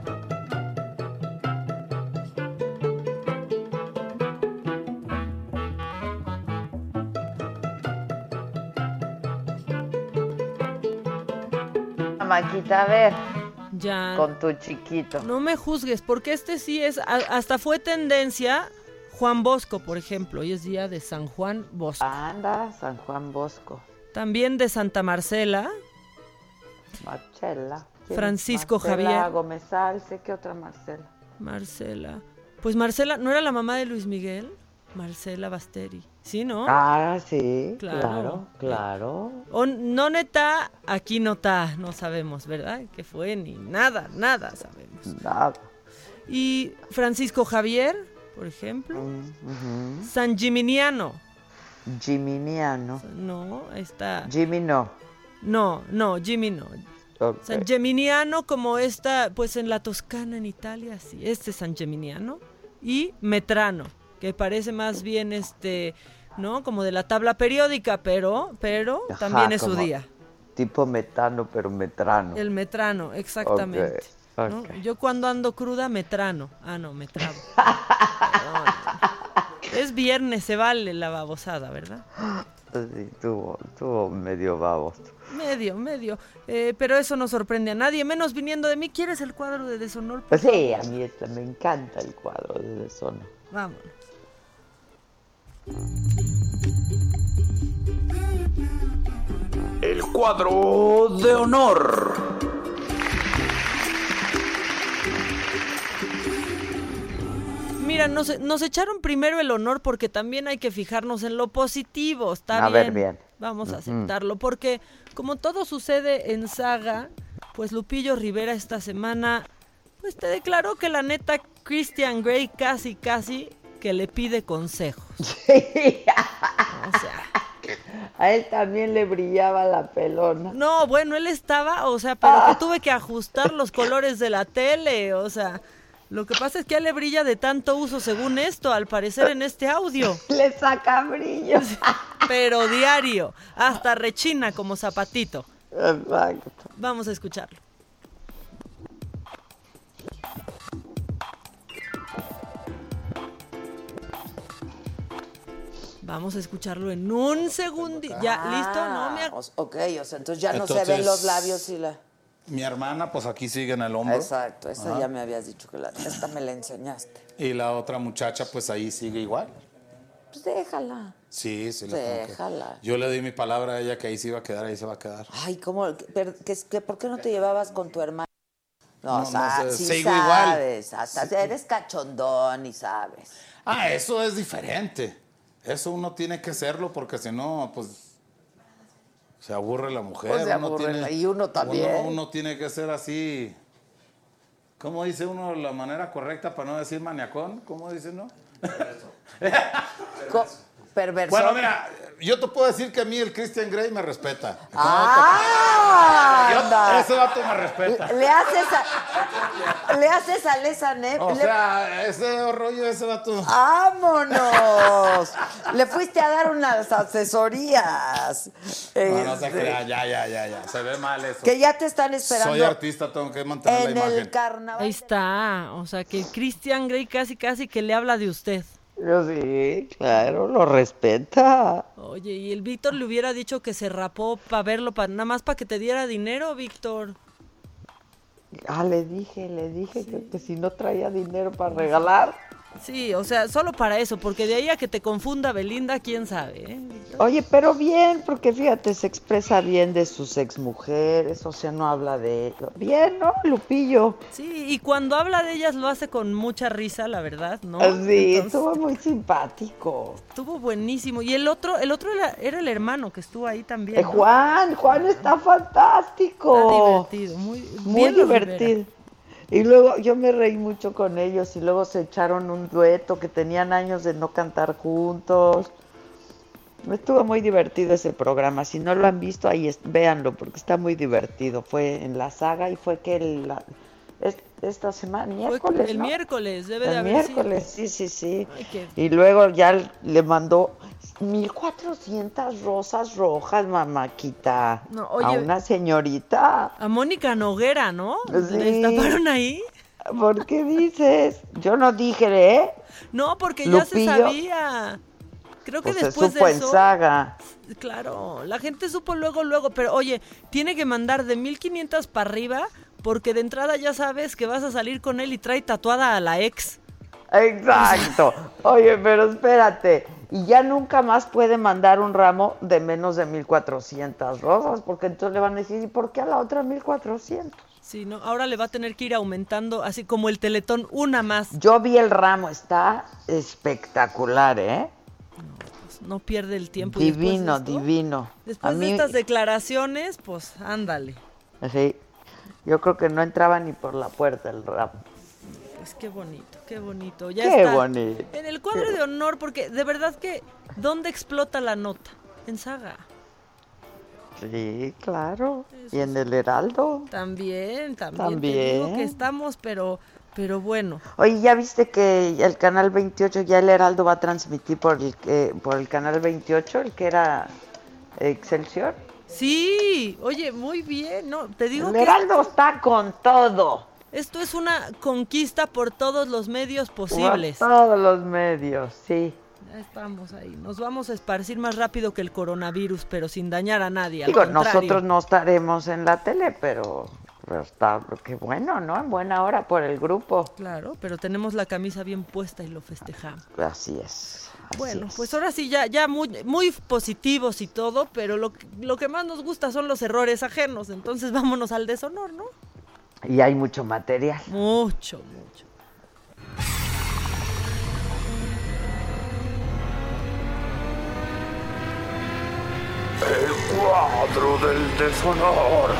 Maquita, a ver, Ya. con tu chiquito. No me juzgues, porque este sí es, a- hasta fue tendencia Juan Bosco, por ejemplo. Hoy es día de San Juan Bosco. Anda, San Juan Bosco. También de Santa Marcela. Marcela. ¿Quién es Francisco Marcela Javier. Gómez Alce, ¿qué otra Marcela? Marcela. Pues Marcela, ¿no era la mamá de Luis Miguel? Marcela Basteri. ¿Sí, no? Ah, sí, Claro. claro, claro. O no neta, aquí no está, no sabemos, ¿verdad? ¿Qué fue? Ni nada, nada sabemos. Nada. Y Francisco Javier, por ejemplo. Ujú. San Giminiano. Jiminiano. No, está. Jimmy no. No, no, Jimmy no. San Geminiano como esta, pues en la Toscana, en Italia, sí, este es San Geminiano. Y Metrano, que parece más bien este, ¿no? Como de la tabla periódica, pero, pero Ajá, también es su día. Tipo metano, pero metrano. El Metrano, exactamente. Yo cuando ando cruda, Metrano. Ah, no, me trabo. (laughs) Perdón. es viernes, se vale la babosada, ¿verdad? Sí, tuvo, tuvo medio baboso. Medio, medio. Eh, pero eso no sorprende a nadie, menos viniendo de mí. ¿Quieres el cuadro de deshonor? Pues sí, a mí esta- me encanta el cuadro de deshonor. Vámonos. El cuadro de honor. Mira, nos, nos echaron primero el honor porque también hay que fijarnos en lo positivo. Está A bien. ver, bien. Vamos a Ujú. aceptarlo porque como todo sucede en saga, pues Lupillo Rivera esta semana pues te declaró que la neta Christian Grey casi casi que le pide consejos. (laughs) O sea, A él también le brillaba la pelona. no, bueno, él estaba, o sea, pero que tuve que ajustar los (laughs) colores de la tele, o sea, lo que pasa es que a él le brilla de tanto uso según esto, al parecer en este audio. (laughs) Le saca brillo. Pero diario, hasta rechina como zapatito. Exacto. Vamos a escucharlo. Vamos a escucharlo en un segundo. ¿Ya listo? ¿No? Me Ah, ok, o sea, entonces ya no se ven los labios y la... Mi hermana, pues aquí sigue en el hombro. Exacto, esa Ajá. ya me habías dicho que la... Esta me la enseñaste. Y la otra muchacha, pues ahí sigue igual. Pues déjala. Sí, sí. la tengo que- Déjala. Yo le di mi palabra a ella que ahí se iba a quedar, ahí se va a quedar. Ay, ¿cómo? Pero, que, que- ¿Por qué no te llevabas con tu hermana? No, No, o sea, no sé, sí sigo igual. sabes, hasta eres cachondón y sabes. Ah, eso es diferente. Eso uno tiene que hacerlo porque si no, pues se aburre la mujer. Pues se uno aburre tiene- la- y uno también. Uno, uno tiene que ser así. ¿Cómo dice uno la manera correcta para no decir maniacón? ¿Cómo dice uno? (laughs) Co- Perverso. Bueno, mira, yo te puedo decir que a mí el Christian Grey me respeta. ¡Ah! Anda. ese vato me respeta. Le haces a, le haces a Lesa Ne- O le- sea, ese rollo, ese vato. ¡Vámonos! Le fuiste a dar unas asesorías. No, no se Este, crea, ya, ya, ya, ya. Se ve mal eso. que ya te están esperando Soy artista, tengo que mantener en la el imagen. carnaval. Ahí está. O sea, que Christian Grey casi casi que le habla de usted. Yo sí, claro, lo respeta. Oye, y el Víctor le hubiera dicho que se rapó para verlo, pa- nada más para que te diera dinero, Víctor. Ah, le dije, le dije que, que si no traía dinero para regalar. Sí, o sea, solo para eso, porque de ahí a que te confunda Belinda, quién sabe, ¿eh? Oye, pero bien, porque fíjate, se expresa bien de sus exmujeres, o sea, no habla de ello. Bien, ¿no, Lupillo? Sí, y cuando habla de ellas lo hace con mucha risa, la verdad, ¿no? Sí, Entonces, estuvo muy simpático. estuvo buenísimo. Y el otro, el otro era, era el hermano que estuvo ahí también. Eh, ¿no? Juan, Juan está fantástico. Está divertido, muy, Muy bien divertido. Y luego yo me reí mucho con ellos y luego se echaron un dueto que tenían años de no cantar juntos. Estuvo muy divertido ese programa. Si no lo han visto, ahí es- véanlo porque está muy divertido. Fue en la saga y fue que el- la- es- esta semana, miércoles. el ¿no? miércoles, debe de El haber miércoles, sí, sí, sí. Ay, qué- Y luego ya le mandó 1400 rosas rojas, mamáquita. No, a oye- una señorita. A Mónica Noguera, ¿no? Sí. ¿Le destaparon ahí? ¿Por qué dices? Yo no dije, ¿eh? No, porque ya se sabía. Creo que Pues se después supo de en eso. saga. Claro, la gente supo luego, luego, pero oye, tiene que mandar de 1500 para arriba porque de entrada ya sabes que vas a salir con él y trae tatuada a la ex. Exacto. Oye, pero espérate. Y ya nunca más puede mandar un ramo de menos de 1400 rosas, porque entonces le van a decir, ¿y por qué a la otra 1400? Sí, no, ahora le va a tener que ir aumentando, así como el teletón, una más. Yo vi el ramo, está espectacular, ¿eh? No pierde el tiempo. y después de Divino, esto- divino. Después a de mí, estas declaraciones, pues ándale. sí, yo creo que no entraba ni por la puerta el ramo. Pues qué bonito, qué bonito. Ya Qué está bonito. En el cuadro Qué de honor, porque de verdad que, ¿dónde explota la nota? En saga. Sí, claro. Y en el Heraldo. También, también. Te También. digo que estamos, pero, pero bueno. Oye, ¿ya viste que el canal 28, ya el Heraldo va a transmitir por el, por el canal 28, el que era Excelsior? Sí, oye, muy bien, ¿no? Te digo El que Heraldo está con todo. Esto es una conquista por todos los medios posibles. Por todos los medios, sí. Ya estamos ahí. Nos vamos a esparcir más rápido que el coronavirus, pero sin dañar a nadie. Digo, nosotros no estaremos en la tele, pero, pero está, qué bueno, ¿no? En buena hora por el grupo. Claro, pero tenemos la camisa bien puesta y lo festejamos. Así es. así Bueno, es. pues ahora sí, ya, ya muy, muy positivos y todo, pero lo, lo que más nos gusta son los errores ajenos. Entonces vámonos al deshonor, ¿no? Y hay mucho material. Mucho, mucho. El cuadro del deshonor.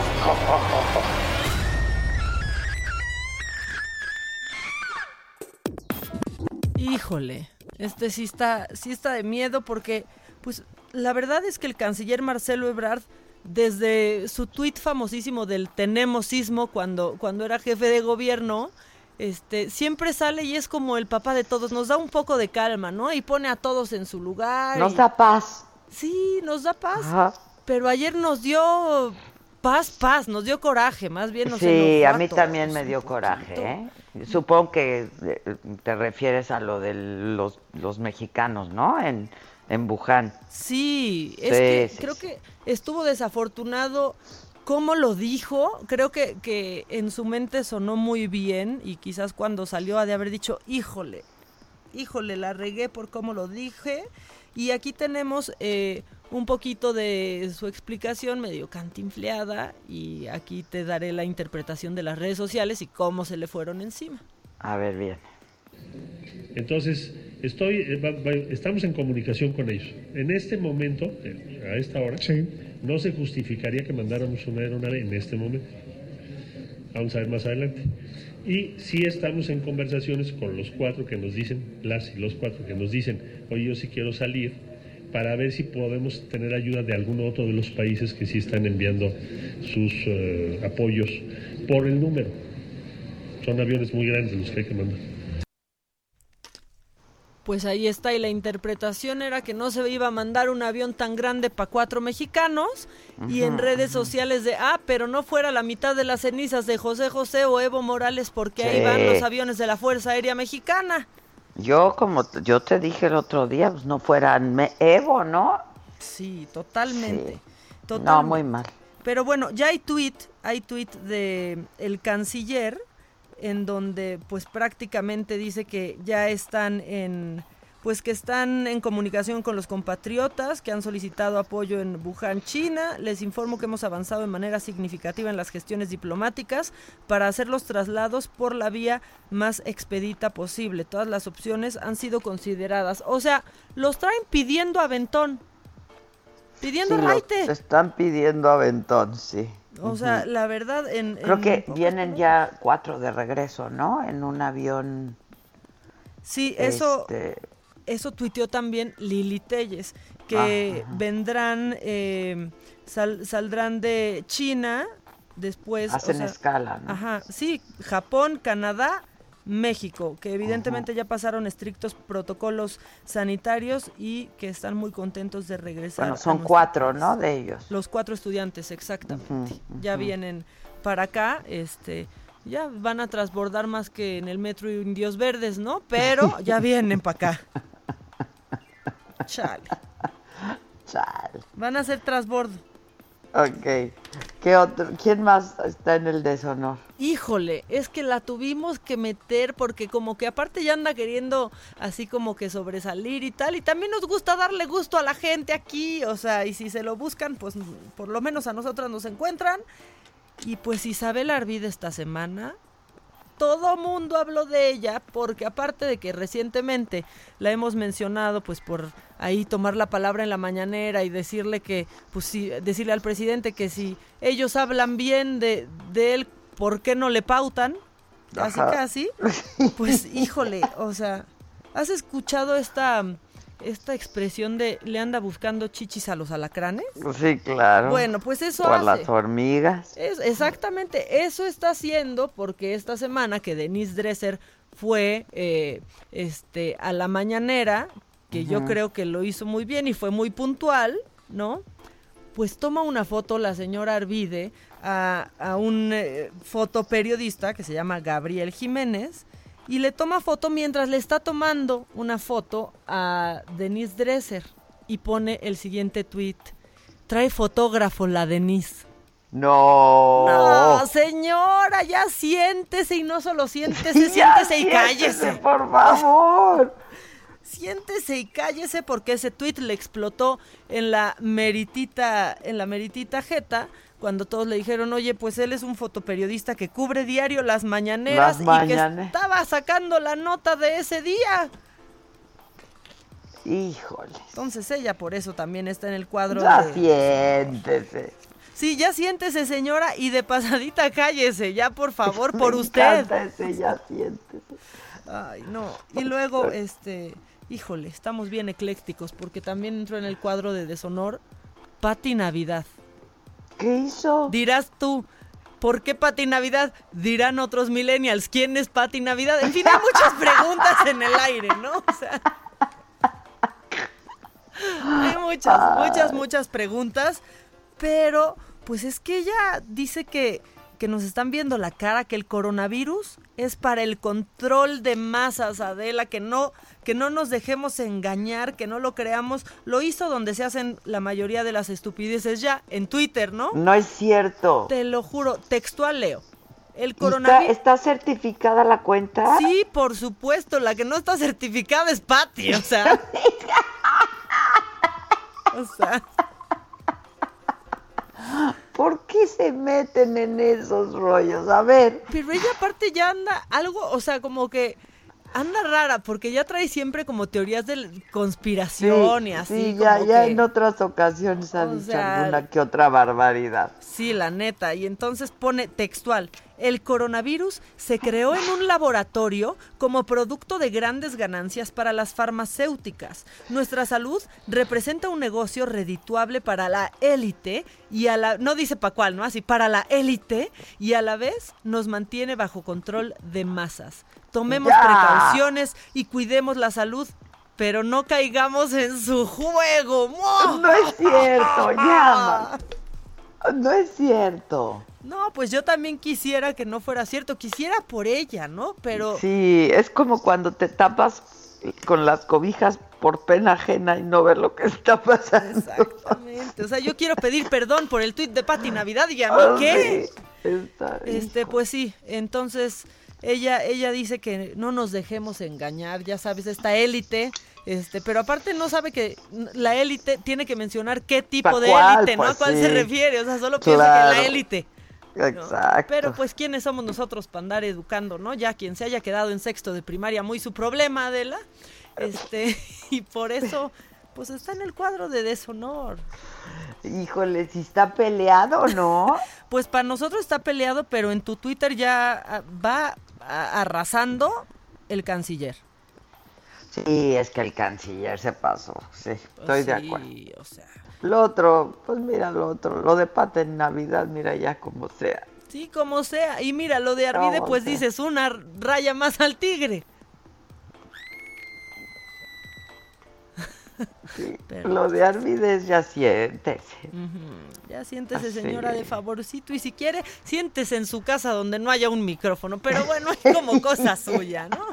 Híjole, este sí está, sí está de miedo porque, pues, la verdad es que el canciller Marcelo Ebrard, desde su tuit famosísimo del tenemos sismo cuando, cuando era jefe de gobierno, este, siempre sale y es como el papá de todos, nos da un poco de calma, ¿no? Y pone a todos en su lugar. Nos y- da paz. Sí, nos da paz. Ajá. Pero ayer nos dio paz, paz, nos dio coraje, más bien nos Sí, a mí también me dio coraje, ¿eh? Supongo que eh, te refieres a lo de los, los mexicanos, ¿no? En, en Wuhan. Sí, es Sí, que sí, creo sí. que estuvo desafortunado cómo lo dijo. Creo que, que en su mente sonó muy bien y quizás cuando salió ha de haber dicho, híjole, híjole, la regué por cómo lo dije. Y aquí tenemos eh, un poquito de su explicación medio cantinfleada y aquí te daré la interpretación de las redes sociales y cómo se le fueron encima. A ver, bien. Entonces, estoy, eh, estamos en comunicación con ellos. En este momento, eh, a esta hora, no se justificaría que mandáramos una aeronave en este momento. Vamos a ver más adelante. Y sí estamos en conversaciones con los cuatro que nos dicen, las y los cuatro que nos dicen, oye, yo sí quiero salir, para ver si podemos tener ayuda de algún otro de los países que sí están enviando sus eh, apoyos por el número. Son aviones muy grandes los que hay que mandar. Pues ahí está, y la interpretación era que no se iba a mandar un avión tan grande para cuatro mexicanos, y en redes sociales de, ah, pero no fuera la mitad de las cenizas de José José o Evo Morales, porque ahí van los aviones de la Fuerza Aérea Mexicana. Yo, como yo te dije el otro día, pues no fueran me- Evo, ¿no? Sí, totalmente. Sí. No, muy mal. Pero bueno, ya hay tweet, hay tweet de el canciller en donde pues prácticamente dice que ya están en pues que están en comunicación con los compatriotas que han solicitado apoyo en Wuhan, China. Les informo que hemos avanzado de manera significativa en las gestiones diplomáticas para hacer los traslados por la vía más expedita posible. Todas las opciones han sido consideradas. O sea, los traen pidiendo aventón. Pidiendo Sí, raite. están pidiendo aventón, sí. O sea, la verdad, en... Creo en que vienen ya cuatro de regreso, ¿no? En un avión. Sí, eso, este, eso tuiteó también Lili Telles, que Ajá. vendrán, eh, sal- saldrán de China, después... o Hacen sea, escala, ¿no? Ajá, sí, Japón, Canadá, México, que evidentemente ya pasaron estrictos protocolos sanitarios y que están muy contentos de regresar. Bueno, son cuatro. ¿no? De ellos. Los cuatro estudiantes, exactamente. Ya vienen para acá, este, ya van a transbordar más que en el metro Indios Verdes, ¿no? Pero (laughs) ya vienen para acá. (laughs) Chale. Chale. Van a hacer transbordo. Ok. ¿Qué otro? ¿Quién más está en el deshonor? Híjole, es que la tuvimos que meter porque como que aparte ya anda queriendo así como que sobresalir y tal. Y también nos gusta darle gusto a la gente aquí. O sea, y si se lo buscan, pues por lo menos a nosotras nos encuentran. Y pues Isabel Arvide esta semana, todo mundo habló de ella porque aparte de que recientemente la hemos mencionado pues por ahí tomar la palabra en la mañanera y decirle que pues sí, decirle al presidente que si ellos hablan bien de, de él, ¿por qué no le pautan? Casi Ajá. casi. Pues híjole, o sea, ¿has escuchado esta esta expresión de le anda buscando chichis a los alacranes. Sí, claro. Bueno, pues eso O a hace. las hormigas. Es, exactamente, eso está haciendo porque esta semana que Denise Dresser fue eh, este, a la mañanera, que yo creo que lo hizo muy bien y fue muy puntual, ¿no? Pues toma una foto la señora Arvide a, a un eh, fotoperiodista que se llama Gabriel Jiménez y le toma foto mientras le está tomando una foto a Denise Dresser y pone el siguiente tweet. Trae fotógrafo la Denise. No. No, señora, ya siéntese y no solo siéntese, (laughs) siéntese y cállese. por favor. (laughs) Siéntese y cállese porque ese tweet le explotó en la meritita, en la meritita jeta, cuando todos le dijeron, oye, pues él es un fotoperiodista que cubre diario las mañaneras Las y mañane- que estaba sacando la nota de ese día. Híjole. Entonces ella por eso también está en el cuadro Ya de... siéntese. Sí, ya siéntese, señora, y de pasadita cállese, ya por favor, (laughs) por Me usted. ese, ya siéntese. Ay, no. (laughs) Y luego, este, híjole, estamos bien eclécticos porque también entró en el cuadro de deshonor Pati Navidad. ¿Qué hizo? Dirás tú, ¿por qué Pati Navidad? Dirán otros millennials, ¿quién es Pati Navidad? En fin, hay muchas preguntas en el aire, ¿no? O sea, hay muchas, muchas, muchas preguntas, pero pues es que ella dice que, que nos están viendo la cara, que el coronavirus es para el control de masas, Adela, que no, que no nos dejemos engañar, que no lo creamos. Lo hizo donde se hacen la mayoría de las estupideces ya, en Twitter, ¿no? No es cierto. Te lo juro, textual leo. El ¿Está, coronavirus... está certificada la cuenta? Sí, por supuesto, la que no está certificada es Patty, o sea. (laughs) o sea, (laughs) ¿Por qué se meten en esos rollos? A ver. pero ella aparte ya anda algo, o sea, como que anda rara, porque ya trae siempre como teorías de conspiración y así. sí, ya, como ya que- en otras ocasiones ha O dicho sea, alguna que otra barbaridad. Sí, la neta. Y entonces pone textual. El coronavirus se creó en un laboratorio como producto de grandes ganancias para las farmacéuticas. Nuestra salud representa un negocio redituable para la élite y a la no dice para cuál, ¿no? Así para la élite y a la vez nos mantiene bajo control de masas. Tomemos Ya. precauciones y cuidemos la salud, pero no caigamos en su juego. No es cierto, (laughs) ya. No es cierto. No, pues yo también quisiera que no fuera cierto, quisiera por ella, ¿no? Pero Sí, es como cuando te tapas con las cobijas por pena ajena y no ver lo que está pasando. exactamente, o sea, yo quiero pedir perdón por el tuit de Pati Navidad y a mí Ah, qué? sí, está- Este, pues sí, entonces ella ella dice que no nos dejemos engañar, ya sabes, esta élite este, pero aparte no sabe que la élite tiene que mencionar qué tipo ¿Pa' de élite, ¿no? Pues ¿A cuál sí. se refiere? O sea, solo piensa que la élite. ¿no? Exacto. Pero pues quiénes somos nosotros para andar educando, ¿no? Ya quien se haya quedado en sexto de primaria, muy su problema, Adela. Este, (laughs) y por eso, pues está en el cuadro de deshonor. Híjole, si está peleado, ¿no? (laughs) Pues para nosotros está peleado, pero en tu Twitter ya ah, va ah, arrasando el canciller. Sí, es que el canciller se pasó, sí, estoy de Sí, acuerdo. o sea. Lo otro, pues mira lo otro, lo de pata en Navidad, mira ya como sea. Sí, como sea. Y mira, lo de Arvide, pues sea. dices una raya más al tigre. (laughs) Pero- Lo de Arvides ya siéntese. Ya siéntese, Así. señora, de favorcito. Y si quiere, siéntese en su casa donde no haya un micrófono. Pero bueno, es como cosa suya, ¿no?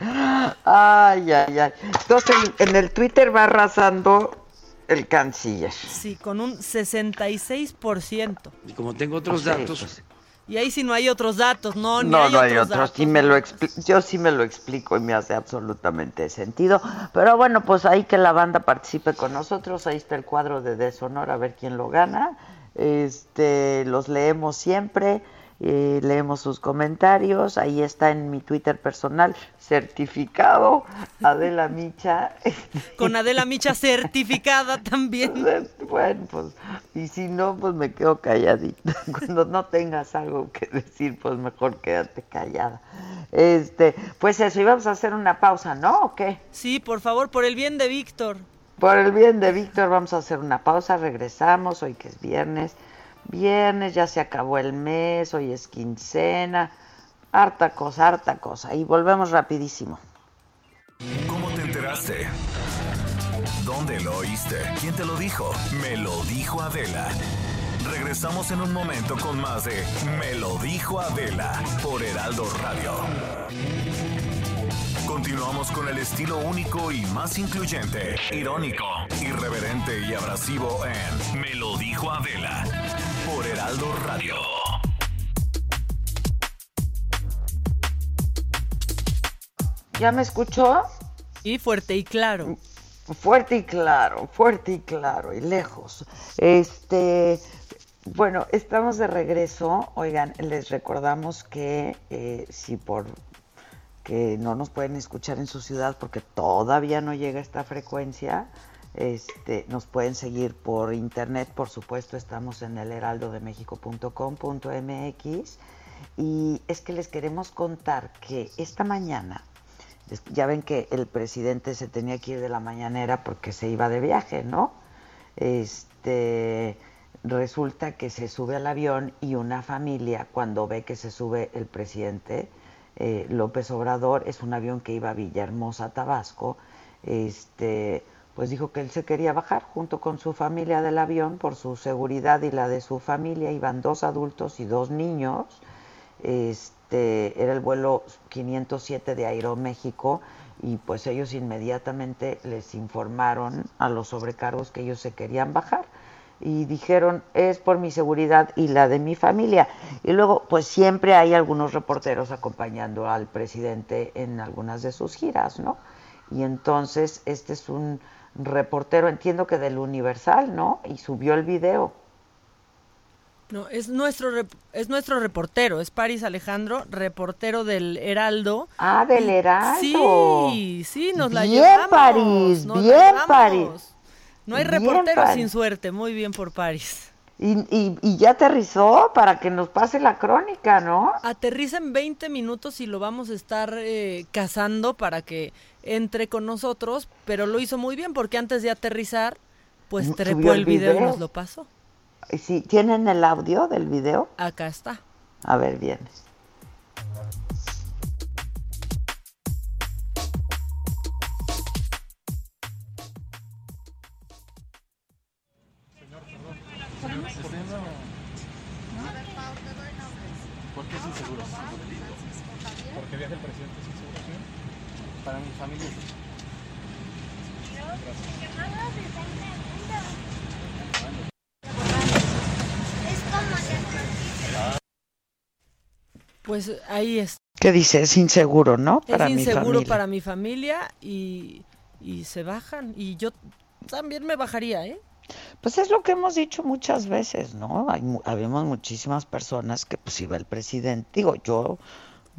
(laughs) Ay, ay, ay. Entonces en, en el Twitter va arrasando el canciller. Sí, con un 66%. Y como tengo otros Sí, datos, pues, Y ahí sí no hay otros datos, no, ni no, hay no otros hay otros. datos. Sí me lo yo sí me lo explico y me hace absolutamente sentido. Pero bueno, pues ahí que la banda participe con nosotros. Ahí está el cuadro de deshonor, a ver quién lo gana. Este, los leemos siempre. Eh, leemos sus comentarios. Ahí está en mi Twitter personal, certificado, Adela Micha. (laughs) Con Adela Micha certificada también. (laughs) Bueno, pues, y si no, pues me quedo calladita. (laughs) Cuando no tengas algo que decir, pues mejor quédate callada. Este, pues eso, íbamos a hacer una pausa, ¿no? ¿O qué? Sí, por favor, por el bien de Víctor. Por el bien de Víctor, vamos a hacer una pausa, regresamos, hoy que es viernes. Viernes, ya se acabó el mes, hoy es quincena. Harta cosa, harta cosa. Y volvemos rapidísimo. ¿Cómo te enteraste? ¿Dónde lo oíste? ¿Quién te lo dijo? Me lo dijo Adela. Regresamos en un momento con más de Me lo dijo Adela por Heraldo Radio. Continuamos con el estilo único y más incluyente, irónico, irreverente y abrasivo en Me lo dijo Adela por Heraldo Radio. ¿Ya me escuchó? Y fuerte y claro. Fuerte y claro, fuerte y claro, y lejos. Este, bueno, estamos de regreso. Oigan, les recordamos que eh, si por que no nos pueden escuchar en su ciudad porque todavía no llega esta frecuencia, este, nos pueden seguir por internet, por supuesto, estamos en el heraldodemexico.com.mx y es que les queremos contar que esta mañana ya ven que el presidente se tenía que ir de la mañanera porque se iba de viaje, ¿no? Este resulta que se sube al avión y una familia cuando ve que se sube el presidente eh, López Obrador es un avión que iba a Villahermosa, Tabasco, este pues dijo que él se quería bajar junto con su familia del avión por su seguridad y la de su familia. Iban dos adultos y dos niños. Este, era el vuelo 507 de Aeroméxico y pues ellos inmediatamente les informaron a los sobrecargos que ellos se querían bajar y dijeron es por mi seguridad y la de mi familia y luego pues siempre hay algunos reporteros acompañando al presidente en algunas de sus giras no y entonces este es un reportero entiendo que del Universal no y subió el video no, es nuestro es nuestro reportero, es Paris Alejandro, reportero del Heraldo. Ah, del Heraldo. Sí, sí, nos la bien, llevamos. París, nos bien, la llevamos. París. No hay reportero París. sin suerte, muy bien por Paris. Y, y, y ya aterrizó para que nos pase la crónica, ¿no? Aterriza en 20 minutos y lo vamos a estar eh, cazando para que entre con nosotros, pero lo hizo muy bien porque antes de aterrizar, pues Subió trepó el el video y nos lo pasó. Sí, ¿Tienen el audio del video? Acá está. A ver, bien. ¿Por qué es inseguro? ¿Porque viaja el presidente? Para mi familia. Pues ahí es. ¿Qué dice? Es inseguro, ¿no? Para es mi inseguro familia. para mi familia y, y se bajan. Y yo también me bajaría, ¿eh? Pues es lo que hemos dicho muchas veces, ¿no? Hay, mu- habemos muchísimas personas que pues iba el presidente. Digo, yo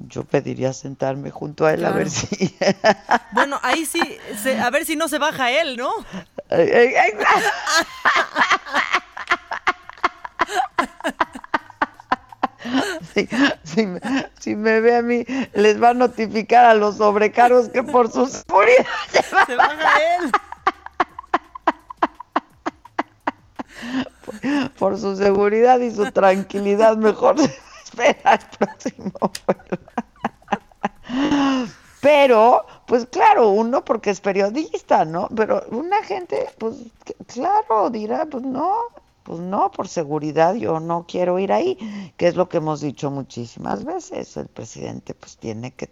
yo pediría sentarme junto a él a ver si... (laughs) Bueno, ahí sí, se- a ver si no se baja él, ¿no? Si, si me, si me ve a mí, les va a notificar a los sobrecargos que por su seguridad (laughs) se va- Se baja él. por su seguridad y su tranquilidad, mejor (laughs) se espera el próximo vuelo. Pero, pues claro, uno porque es periodista, ¿no? Pero una gente, pues que- claro, dirá, pues no, pues no, por seguridad yo no quiero ir ahí, que es lo que hemos dicho muchísimas veces. El presidente pues tiene que,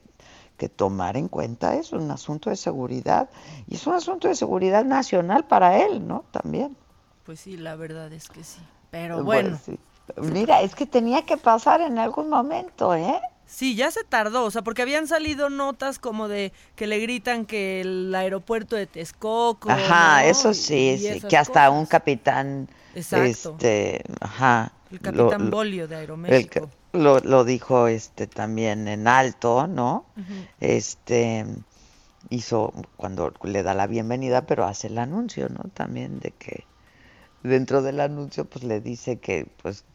que tomar en cuenta eso, un asunto de seguridad, y es un asunto de seguridad nacional para él, ¿no? También. Pues sí, la verdad es que sí. Pero Pues bueno. sí. Mira, es que tenía que pasar en algún momento, ¿eh? Sí, ya se tardó, o sea, porque habían salido notas como de que le gritan que el aeropuerto de Texcoco. Ajá, ¿no? eso sí, sí, que hasta cosas. un capitán, Exacto. este, ajá, El capitán Bolio de Aeroméxico. lo, lo dijo este también en alto, ¿no? Este hizo cuando le da la bienvenida, pero hace el anuncio, ¿no? También de que dentro del anuncio pues le dice que pues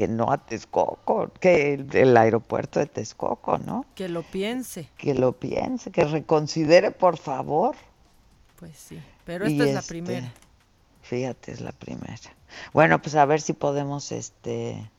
que, no a Texcoco, que el, aeropuerto de Texcoco, ¿no? Que lo piense. Que lo piense, que reconsidere, por favor. Pues sí, pero esta es la este, primera. Fíjate, es la primera. Bueno, pues a ver si podemos, este,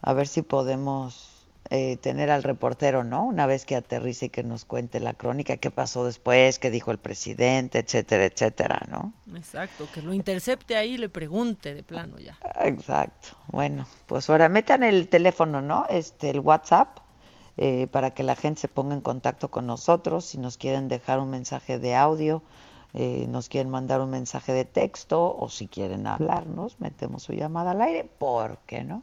a ver si podemos eh, tener al reportero, ¿no? Una vez que aterrice y que nos cuente la crónica, qué pasó después, qué dijo el presidente, etcétera, etcétera, ¿no? Exacto, que lo intercepte ahí y le pregunte de plano ya. Exacto. Bueno, pues ahora metan el teléfono, ¿no? Este, el WhatsApp. Eh, para que la gente se ponga en contacto con nosotros, si nos quieren dejar un mensaje de audio, eh, nos quieren mandar un mensaje de texto o si quieren hablarnos, metemos su llamada al aire, ¿por qué no?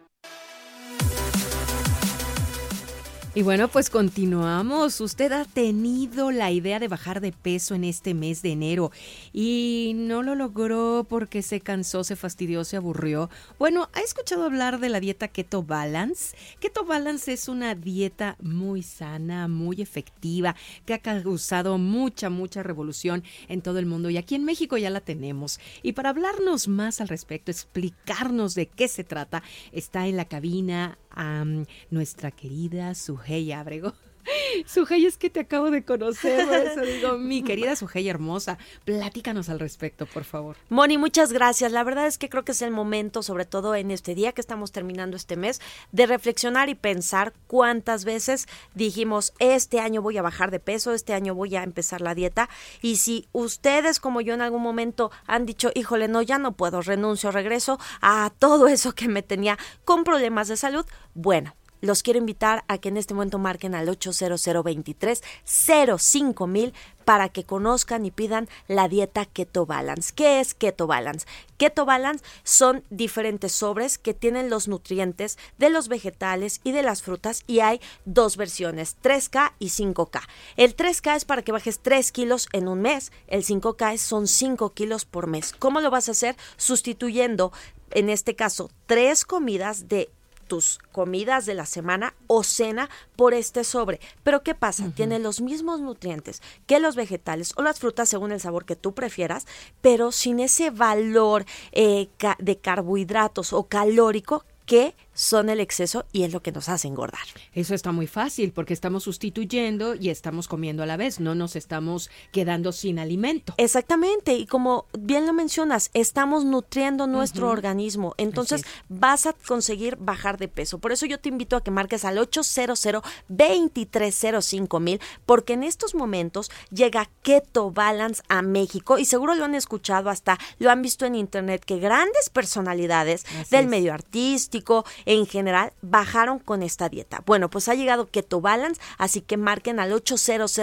Y bueno, pues continuamos. Usted ha tenido la idea de bajar de peso en este mes de enero y no lo logró porque se cansó, se fastidió, se aburrió. Bueno, ¿ha escuchado hablar de la dieta Keto Balance? Keto Balance es una dieta muy sana, muy efectiva, que ha causado mucha, mucha revolución en todo el mundo y aquí en México ya la tenemos. Y para hablarnos más al respecto, explicarnos de qué se trata, está en la cabina a nuestra querida Sujei Abrego. Sujei, es que te acabo de conocer, por eso (laughs) digo, mi querida Sujei hermosa, platícanos al respecto, por favor. Moni, muchas gracias. La verdad es que creo que es el momento, sobre todo en este día que estamos terminando este mes, de reflexionar y pensar cuántas veces dijimos, este año voy a bajar de peso, este año voy a empezar la dieta. Y si ustedes, como yo en algún momento, han dicho, híjole, no, ya no puedo, renuncio, regreso a todo eso que me tenía con problemas de salud, bueno, los quiero invitar a que en este momento marquen al 800 23 mil para que conozcan y pidan la dieta Keto Balance. ¿Qué es Keto Balance? Keto Balance son diferentes sobres que tienen los nutrientes de los vegetales y de las frutas y hay dos versiones, 3K y 5K. El 3K es para que bajes 3 kilos en un mes, el 5K son 5 kilos por mes. ¿Cómo lo vas a hacer? Sustituyendo, en este caso, tres comidas de tus comidas de la semana o cena por este sobre. Pero ¿qué pasa? Tiene los mismos nutrientes que los vegetales o las frutas según el sabor que tú prefieras, pero sin ese valor eh, de carbohidratos o calórico que son el exceso y es lo que nos hace engordar. Eso está muy fácil porque estamos sustituyendo y estamos comiendo a la vez, no nos estamos quedando sin alimento. Exactamente, y como bien lo mencionas, estamos nutriendo nuestro organismo, entonces vas a conseguir bajar de peso. Por eso yo te invito a que marques al 800 2305 mil, porque en estos momentos llega Keto Balance a México y seguro lo han escuchado hasta, lo han visto en internet, que grandes personalidades del medio artístico, en general bajaron con esta dieta. Bueno, pues ha llegado Keto Balance, así que marquen al 800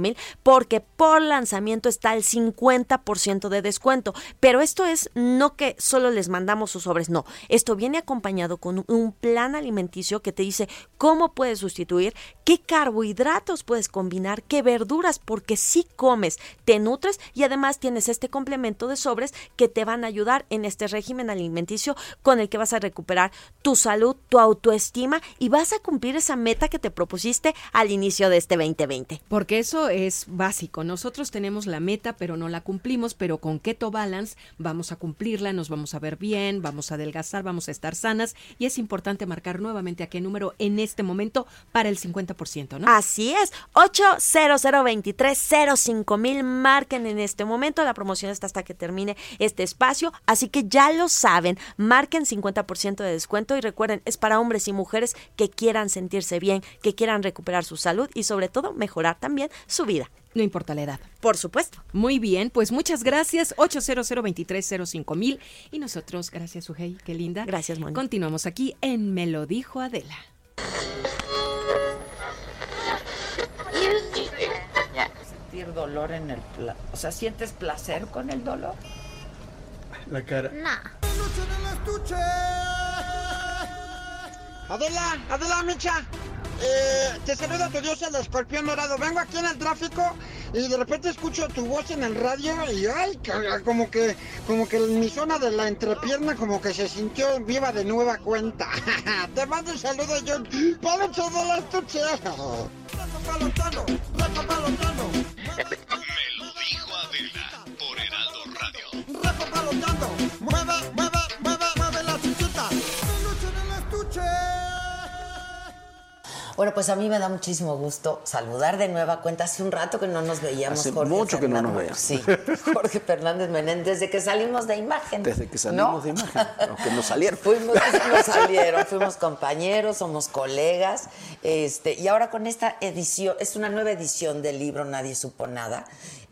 mil porque por lanzamiento está el 50% de descuento. Pero esto es no que solo les mandamos sus sobres, no. Esto viene acompañado con un plan alimenticio que te dice cómo puedes sustituir, qué carbohidratos puedes combinar, qué verduras, porque si comes, te nutres y además tienes este complemento de sobres que te van a ayudar en este régimen alimenticio con el que vas a recuperar tu salud, tu autoestima y vas a cumplir esa meta que te propusiste al inicio de este 2020. Porque eso es básico. Nosotros tenemos la meta, pero no la cumplimos, pero con Keto Balance vamos a cumplirla, nos vamos a ver bien, vamos a adelgazar, vamos a estar sanas y es importante marcar nuevamente a qué número en este momento para el 50%, ¿no? Así es, 800 05 mil marquen en este momento, la promoción está hasta que termine este espacio, así que ya lo saben, marquen 50% de descuento y recuerden, es para hombres y mujeres que quieran sentirse bien, que quieran recuperar su salud y sobre todo mejorar también su vida. No importa la edad. Por supuesto. Muy bien, pues muchas gracias. 800 mil Y nosotros, gracias, Sugey, qué linda. Gracias, Moni. Continuamos aquí en Me lo dijo Adela. Sentir dolor en el. O sea, ¿sientes placer con el dolor? La cara. No. ¡Noche! Adela, Adela Micha, eh, te saluda tu dios el escorpión dorado. Vengo aquí en el tráfico y de repente escucho tu voz en el radio y ay, como que, como que mi zona de la entrepierna como que se sintió viva de nueva cuenta. (laughs) te mando un saludo yo, Palocho de la estuche. Bueno, pues a mí me da muchísimo gusto saludar de nueva cuenta. Hace un rato que no nos veíamos, Hace Jorge mucho que no nos veíamos. Sí, Jorge Fernández Menéndez, desde que salimos de imagen. Desde que salimos ¿No? de imagen, aunque nos salieron. Fuimos, nos salieron, fuimos compañeros, somos colegas, este, y ahora con esta edición, es una nueva edición del libro Nadie supo nada,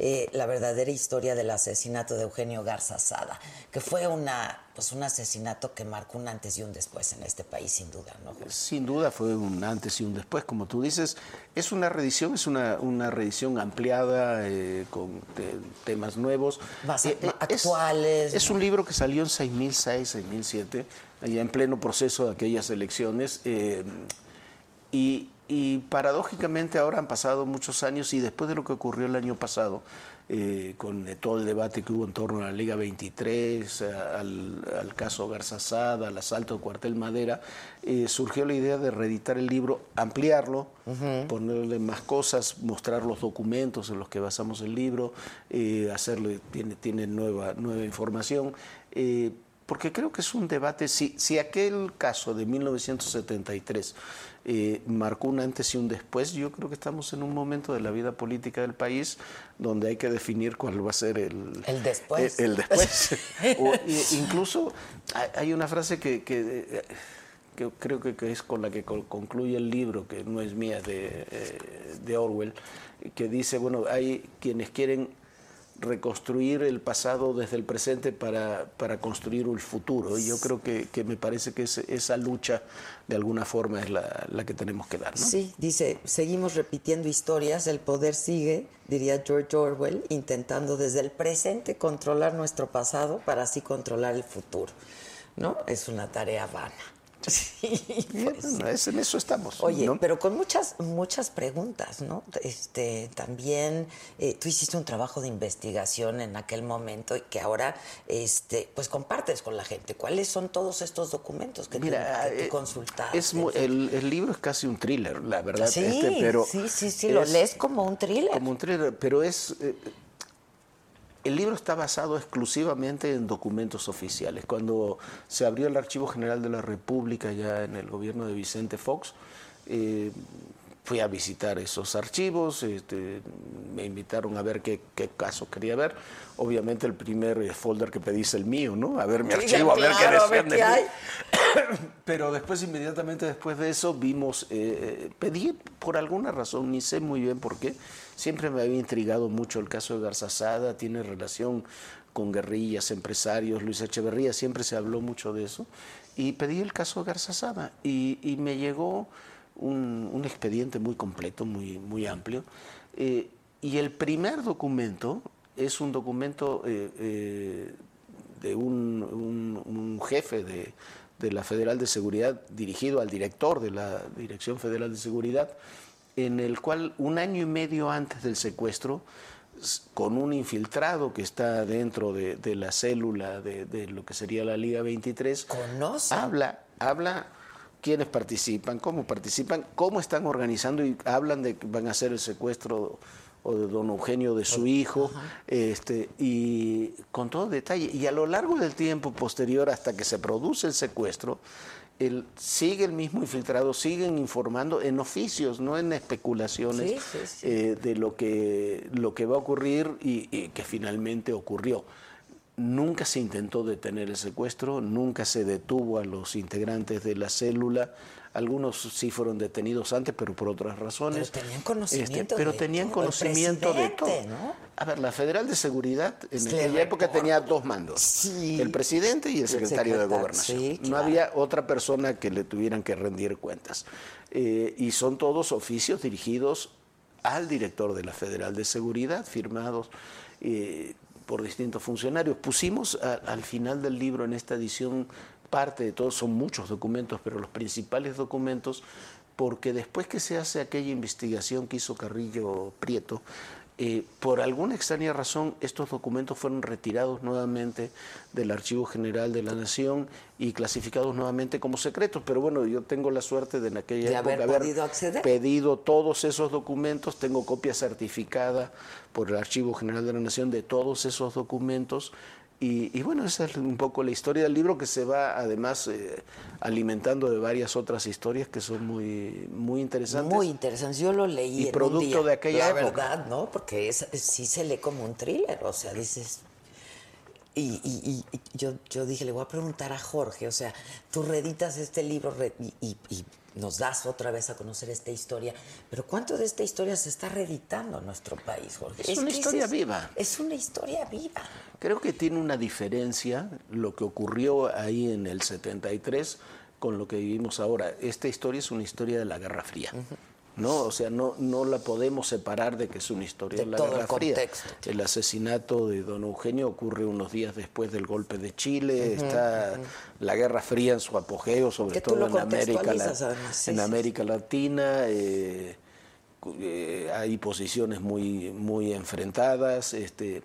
eh, la verdadera historia del asesinato de Eugenio Garza Sada, que fue una, pues un asesinato que marcó un antes y un después en este país, sin duda, ¿no? Sin duda fue un antes y un después, como tú dices. Es una reedición, es una, una reedición ampliada eh, con te- temas nuevos. Más Eh, eh, es- actuales. Es, un libro que salió en 6006, 6007, allá en pleno proceso de aquellas elecciones. eh, y, y paradójicamente ahora han pasado muchos años y después de lo que ocurrió el año pasado, eh, con eh, todo el debate que hubo en torno a la Liga 23, a- al, al caso Garza Sada, al asalto de Cuartel Madera, eh, surgió la idea de reeditar el libro, ampliarlo, ponerle más cosas, mostrar los documentos en los que basamos el libro, eh, hacerle, tiene, tiene nueva, nueva información. eh, porque creo que es un debate, si, si aquel caso de 1973 eh, marcó un antes y un después, yo creo que estamos en un momento de la vida política del país donde hay que definir cuál va a ser el, El después. el- el después. (laughs) O, incluso hay, una frase que, que, eh, que creo que, es con la que co- concluye el libro, que no es mía, de, eh, de Orwell, que dice, bueno, hay quienes quieren reconstruir el pasado desde el presente para, para construir el futuro. Y yo creo que, que me parece que ese- esa lucha de alguna forma es la, la que tenemos que dar. Sí, dice, seguimos repitiendo historias, el poder sigue, diría George Orwell, intentando desde el presente controlar nuestro pasado para así controlar el futuro. ¿No? Es una tarea vana. (laughs) Sí, pues Bueno, es- en eso estamos. Oye, ¿no? pero con muchas, muchas preguntas, ¿no? Este, también eh, tú hiciste un trabajo de investigación en aquel momento y que ahora, este, pues compartes con la gente. ¿Cuáles son todos estos documentos que, Mira, tú, que tú eh, consultaste? Es el, el libro es casi un thriller, la verdad. Sí, este, pero sí, sí, sí, lo es lees como un thriller. Como un thriller, pero es... eh, el libro está basado exclusivamente en documentos oficiales. Cuando se abrió el Archivo General de la República ya en el gobierno de Vicente Fox, eh, fui a visitar esos archivos, este, me invitaron a ver qué, qué caso quería ver. Obviamente el primer eh, folder que pedí es el mío, ¿no? A ver mi Sí, archivo, a ver qué decían de mí. (coughs) Pero después, inmediatamente después de eso, vimos, eh, pedí por alguna razón, ni sé muy bien por qué, siempre me había intrigado mucho el caso de Garza Sada, tiene relación con guerrillas, empresarios, Luis Echeverría, siempre se habló mucho de eso, y pedí el caso de Garza Sada, y, y me llegó un, expediente muy completo, muy, muy amplio, eh, y el primer documento es un documento eh, eh, de un, un- un jefe de, de la Federal de Seguridad dirigido al director de la Dirección Federal de Seguridad, en el cual un año y medio antes del secuestro, con un infiltrado que está dentro de, de la célula de, de lo que sería la Liga 23, habla, habla quiénes participan, cómo participan, cómo están organizando y hablan de que van a hacer el secuestro o de don Eugenio de su hijo, este, y con todo detalle. Y a lo largo del tiempo posterior, hasta que se produce el secuestro, el, sigue el mismo infiltrado, siguen informando en oficios, no en especulaciones Sí, sí, sí. eh, de lo que, lo que va a ocurrir y, y que finalmente ocurrió. Nunca se intentó detener el secuestro, nunca se detuvo a los integrantes de la célula. Algunos sí fueron detenidos antes, pero por otras razones. Pero tenían conocimiento Este, pero de tenían todo, conocimiento de todo. ¿no? A ver, la Federal de Seguridad en Le aquella época tenía dos mandos, el presidente y el El secretario de Gobernación. sí, No había otra persona que le tuvieran que rendir cuentas. Eh, y son todos oficios dirigidos al director de la Federal de Seguridad, firmados eh, por distintos funcionarios. Pusimos a- al final del libro, en esta edición, parte de todos, son muchos documentos, pero los principales documentos, porque después que se hace aquella investigación que hizo Carrillo Prieto, eh, por alguna extraña razón, estos documentos fueron retirados nuevamente del Archivo General de la Nación y clasificados nuevamente como secretos. Pero bueno, yo tengo la suerte de en aquella De época haber podido acceder. pedido todos esos documentos, tengo copia certificada por el Archivo General de la Nación de todos esos documentos. Y, y bueno, esa es un poco la historia del libro que se va además eh, alimentando de varias otras historias que son muy, muy interesantes. Muy interesante. Yo lo leí Y en un producto día, de aquella la época. verdad, ¿no? Porque es- sí se lee como un thriller, o sea, dices... Y, y- y- yo, yo dije, le voy a preguntar a Jorge, o sea, tú reeditas este libro re- y, nos das otra vez a conocer esta historia, pero ¿cuánto de esta historia se está reeditando en nuestro país, Jorge? Es una historia es- viva. Es una historia viva. Creo que tiene una diferencia lo que ocurrió ahí en el 73 con lo que vivimos ahora. Esta historia es una historia de la Guerra Fría. ¿No? O sea, no, no la podemos separar de que es una historia De de, la todo el Guerra Fría. contexto. El asesinato de don Eugenio ocurre unos días después del golpe de Chile, está la Guerra Fría en su apogeo, sobre todo en América, La- sí, en sí, América Latina. eh, eh, hay posiciones muy, muy enfrentadas. Este,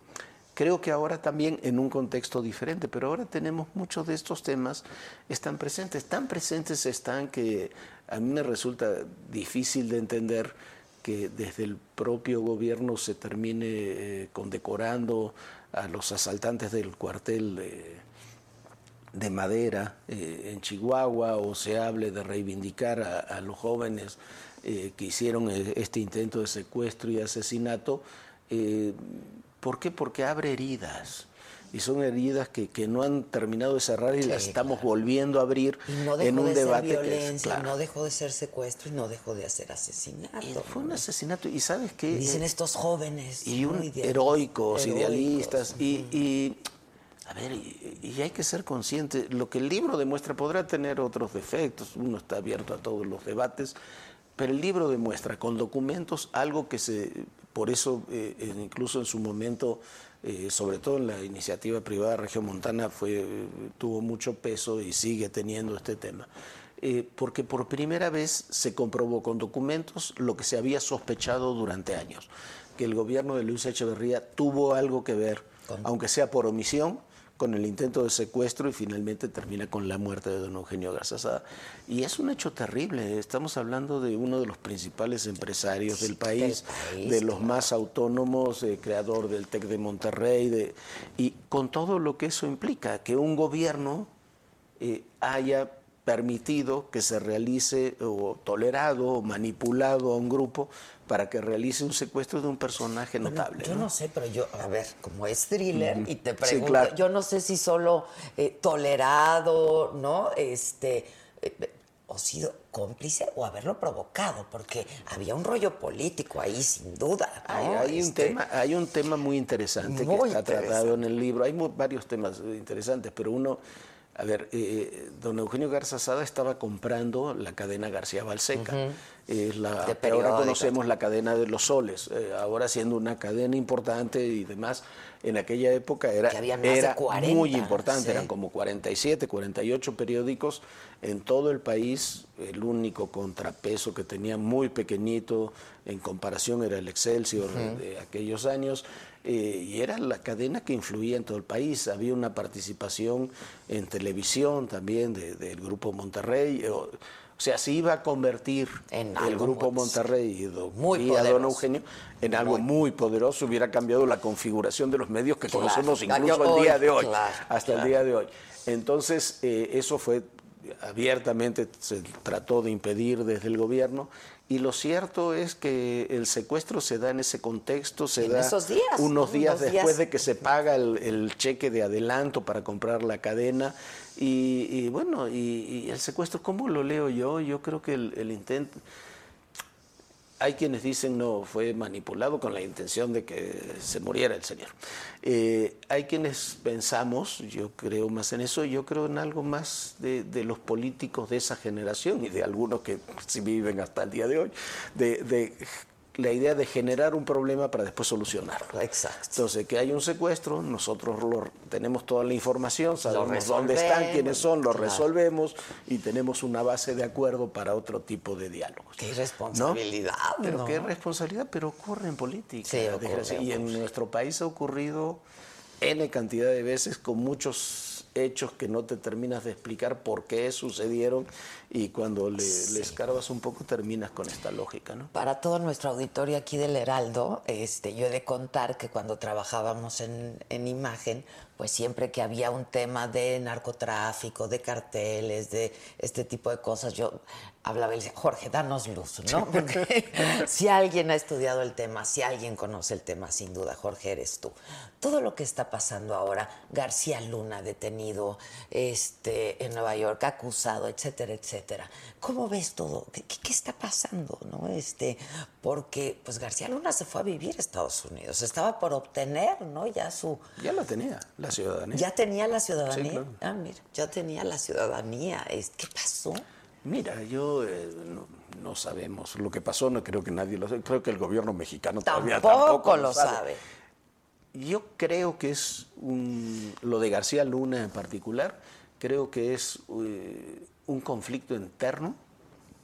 creo que ahora también en un contexto diferente, pero ahora tenemos muchos de estos temas, están presentes, tan presentes están que a mí me resulta difícil de entender que desde el propio gobierno se termine eh, condecorando a los asaltantes del cuartel de, de madera eh, en Chihuahua o se hable de reivindicar a, los jóvenes eh, que hicieron eh, este intento de secuestro y asesinato. eh, ¿Por qué? Porque abre heridas. Y son heridas que, que no han terminado de cerrar y Sí, las estamos volviendo a abrir Y no dejó en un de debate ser que es claro. no dejó de ser secuestro y no dejó de ser asesinato. Fue un asesinato. ¿Y sabes qué? Dicen Eh, estos jóvenes. y un idealistas, heroicos, idealistas y, y, a ver y, y hay que ser consciente lo que el libro demuestra podrá tener otros defectos uno está abierto a todos los debates pero el libro demuestra con documentos algo que se por eso eh, eh, incluso en su momento eh, sobre todo en la iniciativa privada región montana fue tuvo mucho peso y sigue teniendo este tema. Eh, porque por primera vez se comprobó con documentos lo que se había sospechado durante años, que el gobierno de Luis Echeverría tuvo algo que ver, aunque sea por omisión, con el intento de secuestro y finalmente termina con la muerte de don Eugenio Garzazada. Y es un hecho terrible, estamos hablando de uno de los principales empresarios del país, país, de los más autónomos, eh, creador del TEC de Monterrey, de, y con todo lo que eso implica, que un gobierno eh, haya permitido que se realice o tolerado o manipulado a un grupo para que realice un secuestro de un personaje notable. Yo no sé, pero yo, a ver, como es thriller, y te Sí, pregunto, claro. yo no sé si solo eh, tolerado, ¿no? Este, eh, o sido cómplice o haberlo provocado, porque había un rollo político ahí, sin duda. ¿no? Hay, hay un Este, tema, hay un tema muy interesante Muy que está interesante. tratado en el libro. Hay varios temas interesantes, pero uno, a ver, eh, don Eugenio Garza Sada estaba comprando la cadena García Balseca. La que ahora conocemos la cadena de los soles, eh, ahora siendo una cadena importante y demás. En aquella época era, era 40, muy importante, sí. eran como 47, 48 periódicos en todo el país. El único contrapeso que tenía muy pequeñito en comparación era el Excelsior de aquellos años. Eh, y era la cadena que influía en todo el país. Había una participación en televisión también de- del Grupo Monterrey. O, o sea, se iba a convertir el algo Grupo muy- Monterrey y, do- muy y a don. Eugenio en algo muy poderoso. Hubiera cambiado la configuración de los medios que Claro, conocemos incluso el día de hoy. claro, hasta claro. el día de hoy. Entonces, eh, eso fue abiertamente, se trató de impedir desde el gobierno. Y lo cierto es que el secuestro se da en ese contexto, se En da esos días, unos ¿no? días Unos después días. de que se paga el, el cheque de adelanto para comprar la cadena. Y, y bueno, y, y el secuestro, ¿cómo lo leo yo? Yo creo que el, el intento... Hay quienes dicen no, fue manipulado con la intención de que se muriera el señor. Eh, hay quienes pensamos, yo creo más en eso, yo creo en algo más de, los políticos de esa generación y de algunos que sí viven hasta el día de hoy, de la idea de generar un problema para después solucionarlo. Exacto. Entonces, que hay un secuestro, nosotros lo, tenemos toda la información, sabemos dónde están, quiénes son, lo claro. resolvemos y tenemos una base de acuerdo para otro tipo de diálogos. Qué responsabilidad, Pero ¿no? qué responsabilidad, pero ocurre en política. Sí, ocurre, y en nuestro país ha ocurrido N cantidad de veces con muchos hechos que no te terminas de explicar por qué sucedieron y cuando le, le escarbas un poco terminas con esta lógica, ¿no? Para todo nuestro auditorio aquí del Heraldo, este, yo he de contar que cuando trabajábamos en, en imagen, pues siempre que había un tema de narcotráfico, de carteles, de este tipo de cosas, yo hablaba y le decía, Jorge, danos luz, ¿no? Porque (laughs) si alguien ha estudiado el tema, si alguien conoce el tema, sin duda, Jorge, eres tú. Todo lo que está pasando ahora, García Luna detenido este, en Nueva York, acusado, etcétera, etcétera. ¿Cómo ves todo? ¿Qué, está pasando? ¿no? Este, porque pues García Luna se fue a vivir a Estados Unidos, estaba por obtener, ¿no? Ya su... Ya la tenía, la ciudadanía. Ya tenía la ciudadanía. Sí, claro. Ah, mira, ya tenía la ciudadanía. ¿Qué pasó? Mira, yo eh, no, no sabemos lo que pasó, no creo que nadie lo sabe. Creo que el gobierno mexicano todavía Tampoco tampoco lo sabe. Yo creo que es un- lo de García Luna en particular, creo que es eh, un conflicto interno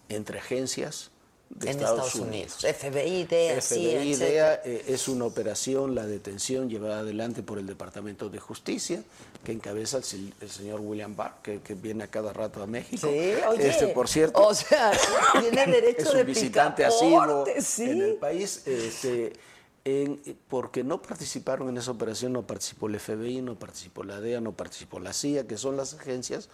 entre agencias de en Estados, Estados, Unidos. Unidos. FBI, DEA, FBI. DEA eh, es una operación, la detención llevada adelante por el Departamento de Justicia, que encabeza el, se- el señor William Barr, que, que viene a cada rato a México. Sí, oye, este, por cierto, o sea, (coughs) tiene derecho es un de visitante asiduo sí. en el país. este, en- porque no participaron en esa operación, no participó el FBI, no participó la DEA, no participó la CIA, que son las agencias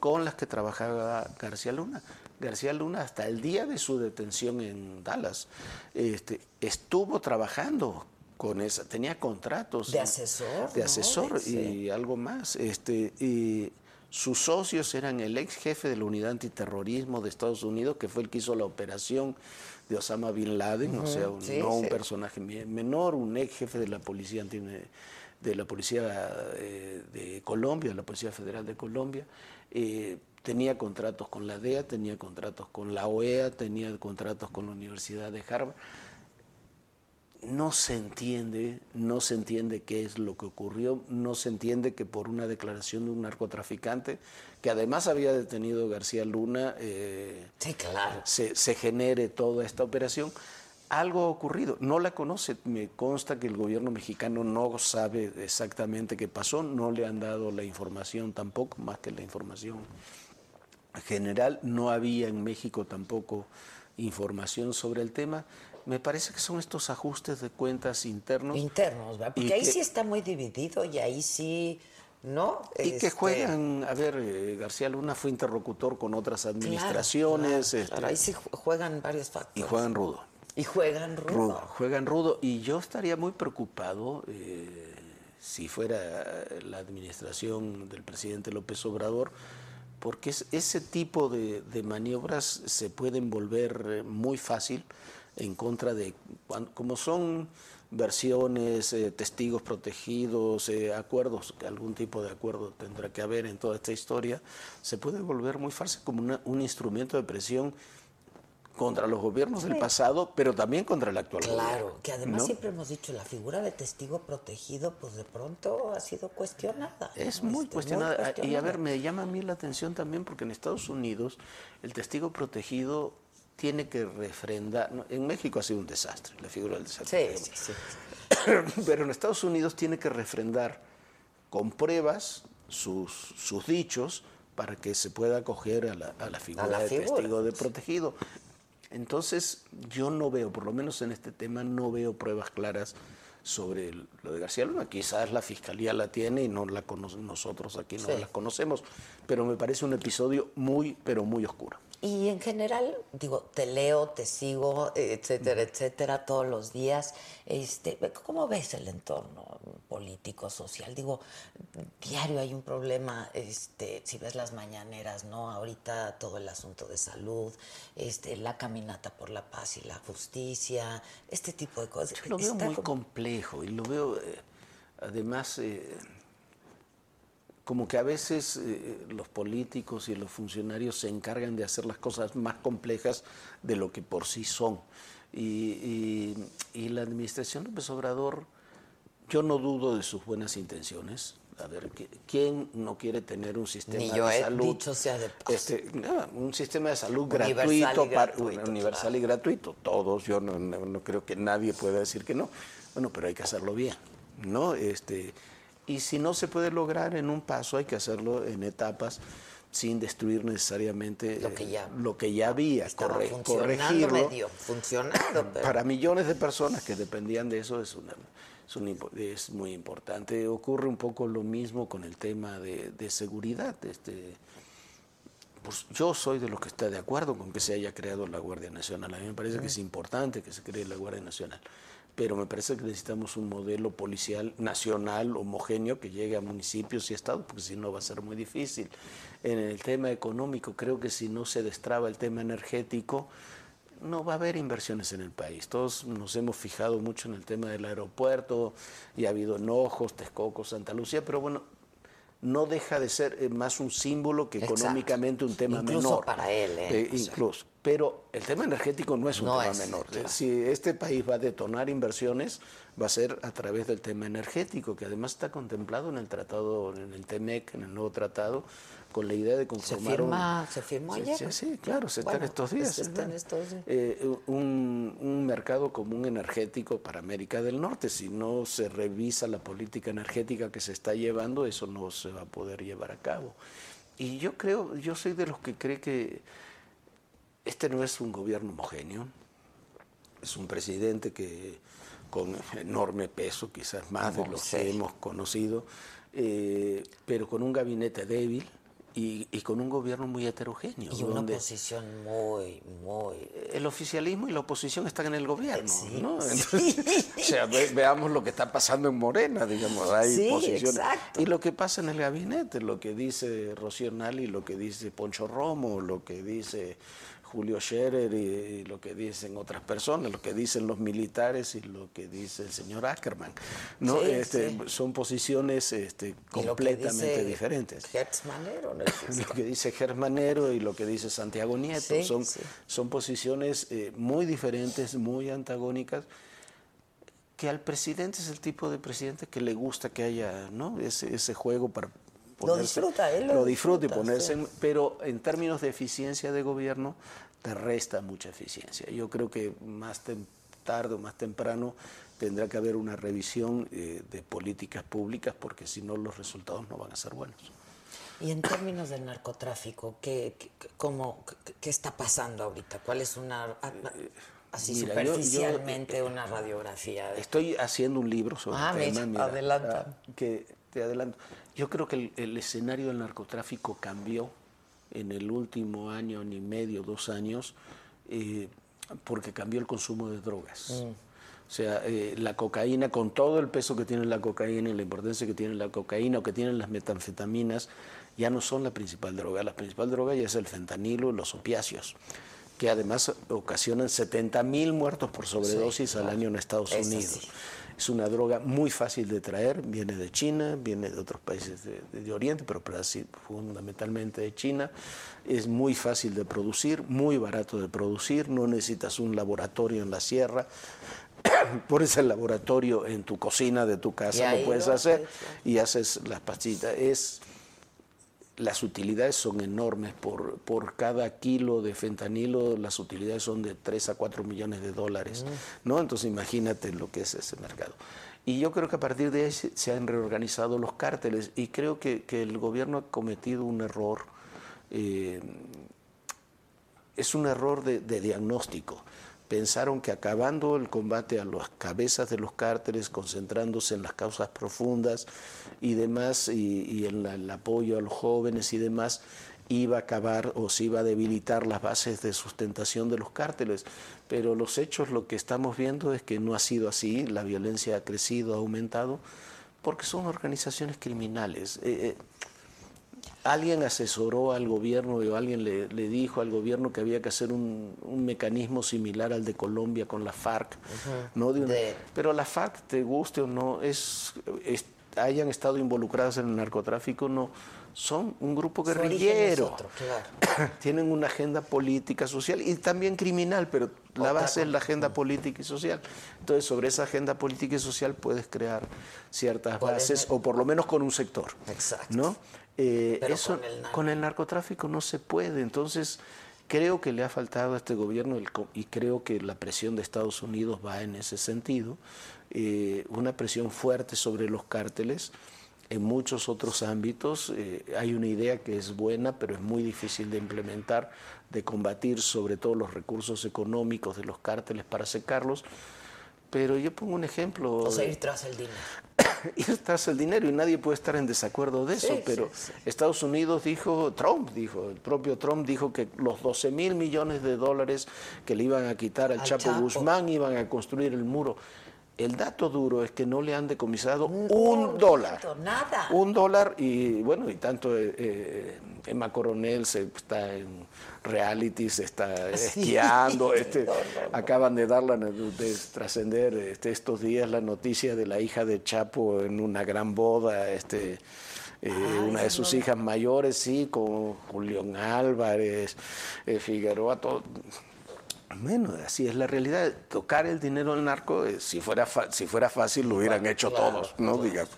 con las que trabajaba García Luna. García Luna, hasta el día de su detención en Dallas, este, estuvo trabajando con esa, tenía contratos. De asesor, De asesor y algo más. Este, y sus socios eran el ex jefe de la unidad antiterrorismo de Estados Unidos, que fue el que hizo la operación de Osama Bin Laden, o sea, un- sí, no un personaje me- menor, un ex jefe de la policía anti- de la policía eh, de Colombia, de la Policía Federal de Colombia. Eh, tenía contratos con la DEA, tenía contratos con la OEA, tenía contratos con la Universidad de Harvard no se entiende, no se entiende qué es lo que ocurrió, no se entiende que por una declaración de un narcotraficante, que además había detenido García Luna, eh, Sí, claro. se, se genere toda esta operación. Algo ha ocurrido, no la conoce, me consta que el gobierno mexicano no sabe exactamente qué pasó, no le han dado la información tampoco, más que la información general, no había en México tampoco información sobre el tema. Me parece que son estos ajustes de cuentas internos. Internos, ¿verdad? Porque y ahí que- sí está muy dividido y ahí sí, ¿no? Y que Este, juegan, a ver, eh, García Luna fue interlocutor con otras administraciones claro, este, ahí sí ju- juegan varios y factores. juegan rudo. Y juegan rudo. Juegan rudo. Y yo estaría muy preocupado eh, si fuera la administración del presidente López Obrador, porque es- ese tipo de, maniobras se pueden volver muy fácil en contra de, como son versiones, eh, testigos protegidos, eh, acuerdos, algún tipo de acuerdo tendrá que haber en toda esta historia, se puede volver muy fácil como una- un instrumento de presión contra los gobiernos del pasado, pero también contra el actual Claro, gobierno, que además ¿no? siempre hemos dicho, la figura de testigo protegido, pues de pronto ha sido cuestionada. Es ¿no? muy Este, cuestionada. Y a ver, me llama a mí la atención también porque en Estados Unidos el testigo protegido tiene que refrendar. En México ha sido un desastre, la figura del desastre. Sí, sí, sí. (coughs) Pero en Estados Unidos tiene que refrendar con pruebas sus, sus dichos para que se pueda acoger a la, a la figura la de figura. testigo de protegido. Entonces, yo no veo, por lo menos en este tema, no veo pruebas claras sobre lo de García Luna. Quizás la fiscalía la tiene y no la nosotros aquí no Sí. la conocemos, pero me parece un episodio muy, pero muy oscuro. Y en general, digo, te leo, te sigo, etcétera, etcétera, todos los días. Este, ¿Cómo ves el entorno político, social? Digo, diario hay un problema, este, si ves las mañaneras, ¿no? Ahorita todo el asunto de salud, este, la caminata por la paz y la justicia, este tipo de cosas. Lo veo Está muy como- complejo y lo veo, eh, además, eh, como que a veces eh, los políticos y los funcionarios se encargan de hacer las cosas más complejas de lo que por sí son. Y, y- y la administración López Obrador, yo no dudo de sus buenas intenciones. A ver, ¿qui- ¿quién no quiere tener un sistema Ni yo de salud? dicho sea de paso. Este, no, un sistema de salud Universal y gratuito, para- gratuito, universal y gratuito. Todos, yo no, no- no creo que nadie pueda decir que no. Bueno, pero hay que hacerlo bien, ¿no? Este, y si no se puede lograr en un paso, hay que hacerlo en etapas sin destruir necesariamente Lo que ya- eh, lo que ya había, corre- funcionando corregirlo. medio, funcionando, pero... Para millones de personas que dependían de eso es, una, es, un es muy importante. Ocurre un poco lo mismo con el tema de, de seguridad. Este, pues yo soy de los que está de acuerdo con que se haya creado la Guardia Nacional. A mí me parece que es importante que se cree la Guardia Nacional. Pero me parece que necesitamos un modelo policial nacional, homogéneo, que llegue a municipios y estados, porque si no va a ser muy difícil. En el tema económico, creo que si no se destraba el tema energético, no va a haber inversiones en el país. Todos nos hemos fijado mucho en el tema del aeropuerto y ha habido enojos, Texcoco, Santa Lucía, pero bueno, no deja de ser eh, más un símbolo que Exacto. económicamente un tema Incluso menor. para él, ¿eh? Sea. incluso. Pero el tema energético no es un No tema es, menor. claro. Si este país va a detonar inversiones, va a ser a través del tema energético, que además está contemplado en el tratado, en el TEMEC, en el nuevo tratado, con la idea de ¿Se, conformar firma, un... ¿Se firmó ayer? sí, sí, claro, se Bueno, está en estos días. se está en ¿verdad? estos días. Eh, un, un mercado común energético para América del Norte. Si no se revisa la política energética que se está llevando, eso no se va a poder llevar a cabo. Y yo creo, yo soy de los que cree que este no es un gobierno homogéneo, es un presidente que con enorme peso, quizás más de Como lo sea. que hemos conocido, eh, pero con un gabinete débil y, y con un gobierno muy heterogéneo. Y una oposición muy, muy... el oficialismo y la oposición están en el gobierno, Sí, ¿no? sí. O sea, ve- veamos lo que está pasando en Morena, digamos, hay Sí, posiciones. exacto. Y lo que pasa en el gabinete, lo que dice Rocío Nali, lo que dice Poncho Romo, lo que dice Julio Scherer y, y lo que dicen otras personas, lo que dicen los militares y lo que dice el señor Ackerman, ¿no? Sí, Este, sí. Son posiciones este, completamente diferentes Manero, lo que dice Germanero (laughs) y lo que dice Santiago Nieto. Sí, son, posiciones eh, muy diferentes, muy antagónicas, que al presidente es el tipo de presidente que le gusta que haya ¿no? ese, ese juego para Lo disfruta, él lo disfruta y ponerse sí. en- pero en términos de eficiencia de gobierno te resta mucha eficiencia. Yo creo que más tarde o más temprano tendrá que haber una revisión eh, de políticas públicas porque si no los resultados no van a ser buenos. Y en términos del narcotráfico, ¿qué, qué, cómo, qué, está pasando ahorita? ¿Cuál es una, a- así Mira, yo- yo, superficialmente, una radiografía? de- Estoy haciendo un libro sobre Ah, el tema. mira, adelanta. ah, que te adelanto. Yo creo que el, el escenario del narcotráfico cambió en el último año, ni medio, dos años, eh, porque cambió el consumo de drogas. Mm. O sea, eh, la cocaína, con todo el peso que tiene la cocaína y la importancia que tiene la cocaína o que tienen las metanfetaminas, ya no son la principal droga. La principal droga ya es el fentanilo y los opiáceos, que además ocasionan 70 mil muertos por sobredosis al claro. año en Estados Eso Unidos. sí. Es una droga muy fácil de traer, viene de China, viene de otros países de, de- de Oriente, pero Brasil, fundamentalmente de China. Es muy fácil de producir, muy barato de producir, no necesitas un laboratorio en la sierra. (coughs) Pones el laboratorio en tu cocina de tu casa, lo puedes hacer y haces las pastillas. Es, las utilidades son enormes. Por, por cada kilo de fentanilo, las utilidades son de 3 a 4 millones de dólares. ¿no? Entonces imagínate lo que es ese mercado. Y yo creo que a partir de ahí se, se han reorganizado los cárteles y creo que, que el gobierno ha cometido un error. eh, es un error de, de diagnóstico. Pensaron que acabando el combate a las cabezas de los cárteles, concentrándose en las causas profundas y demás, y, en el apoyo a los jóvenes y demás, iba a acabar o se iba a debilitar las bases de sustentación de los cárteles. Pero los hechos, lo que estamos viendo es que no ha sido así, la violencia ha crecido, ha aumentado, porque son organizaciones criminales. Eh, eh, alguien asesoró al gobierno o alguien le, le dijo al gobierno que había que hacer un, un mecanismo similar al de Colombia con la FARC. ¿no? De una- De- Pero la FARC, te guste o no, es, es hayan estado involucradas en el narcotráfico no son un grupo guerrillero. otro, claro. (clears throat) Tienen una agenda política, social y también criminal, pero la base es la agenda política y social. Entonces, sobre esa agenda política y social puedes crear ciertas bases, o por lo menos con un sector. Exacto. ¿no? Eh, eso con el narco- con el narcotráfico no se puede. Entonces, creo que le ha faltado a este gobierno el y creo que la presión de Estados Unidos va en ese sentido, eh, una presión fuerte sobre los cárteles. En muchos otros ámbitos eh, hay una idea que es buena, pero es muy difícil de implementar, de combatir sobre todo los recursos económicos de los cárteles para secarlos. Pero yo pongo un ejemplo. O sea, ir tras el dinero. (laughs) tras el dinero y nadie puede estar en desacuerdo de eso, Sí, pero sí, sí. Estados Unidos dijo, Trump dijo, el propio Trump dijo que los 12 mil millones de dólares que le iban a quitar al, Al Chapo, Chapo. Guzmán iban a construir el muro. El dato duro es que no le han decomisado un dólar. Nada. Un dólar y bueno, y tanto eh, eh, Emma Coronel se está en reality, se está (laughs) Sí. esquiando, (laughs) este, No, no, no. acaban de dar la, de trascender este, estos días la noticia de la hija de Chapo en una gran boda, este eh, una de sus hijas mayores, sí, con Julián Álvarez, eh, Figueroa, todo. Bueno, así es la realidad. Tocar el dinero del narco, eh, si, fuera fa- si fuera fácil, lo hubieran hecho claro, todos, ¿no? Digamos.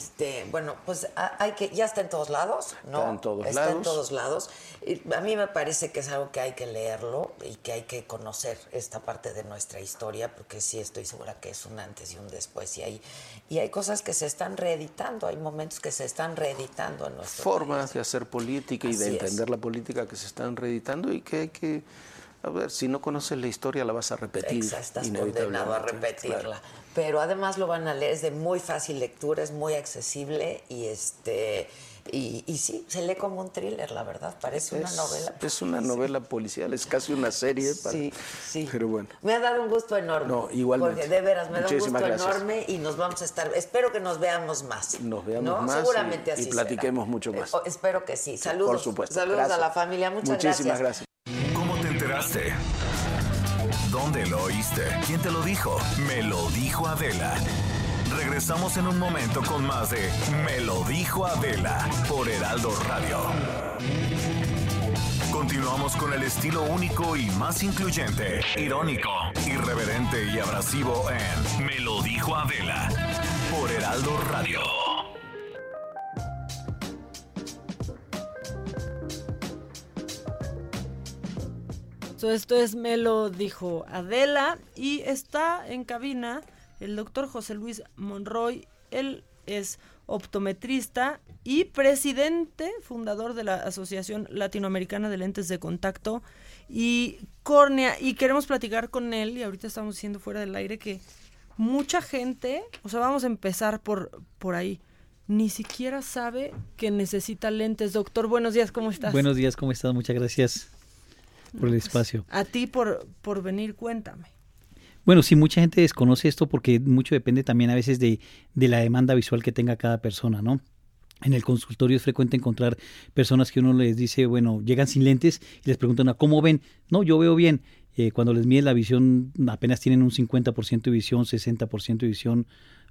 Este, bueno, pues a- hay que, ya está en todos lados, ¿no? Está en todos Está en lados. todos lados. Y a mí me parece que es algo que hay que leerlo y que hay que conocer esta parte de nuestra historia, porque sí estoy segura que es un antes y un después. Y hay, y hay cosas que se están reeditando, hay momentos que se están reeditando en nuestro Formas de hacer política y de es. entender la política que se están reeditando y que hay que. A ver, si no conoces la historia, la vas a repetir. Exa- estás condenado a repetirla. claro. Pero además lo van a leer, es de muy fácil lectura, es muy accesible y este y, y sí, se lee como un thriller, la verdad, parece una novela. Es una novela policial, es casi una serie. para- Sí, sí. Pero bueno. Me ha dado un gusto enorme. No, igualmente. Porque de veras me da un Muchísimas gusto gracias. enorme y nos vamos a estar. Espero que nos veamos más. Nos veamos ¿no? más Seguramente y, así y platiquemos mucho más. Eh, espero que sí. Saludos. Por supuesto. Saludos Gracias. a la familia. Muchas Muchísimas gracias. gracias. ¿Dónde lo oíste? ¿Quién te lo dijo? Me lo dijo Adela. Regresamos en un momento con más de Me lo dijo Adela por Heraldo Radio. Continuamos con el estilo único y más incluyente, irónico, irreverente y abrasivo en Me lo dijo Adela por Heraldo Radio. So, esto es Me lo dijo Adela y está en cabina el doctor José Luis Monroy. Él es optometrista y presidente, fundador de la Asociación Latinoamericana de Lentes de Contacto y Córnea. Y queremos platicar con él, y ahorita estamos diciendo fuera del aire que mucha gente, o sea, vamos a empezar por, por ahí, ni siquiera sabe que necesita lentes. Doctor, buenos días, ¿cómo estás? Buenos días, ¿cómo estás? Muchas gracias por el espacio. A ti por, por venir, cuéntame. Bueno, sí, mucha gente desconoce esto porque mucho depende también a veces de, de la demanda visual que tenga cada persona, ¿no? En el consultorio es frecuente encontrar personas que uno les dice, bueno, llegan sin lentes y les preguntan, "¿A ¿cómo ven? No, yo veo bien. Eh, cuando les mide la visión, apenas tienen un 50% de visión, 60% de visión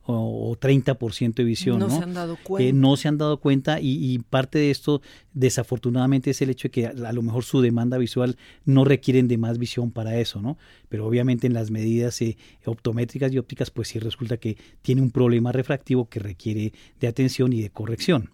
o, o 30% de visión. No No, se han dado Eh, cuenta. no se han dado cuenta y, y parte de esto, desafortunadamente, es el hecho de que a, a lo mejor su demanda visual no requieren de más visión para eso, ¿no? Pero obviamente en las medidas eh, optométricas y ópticas, pues sí resulta que tiene un problema refractivo que requiere de atención y de corrección.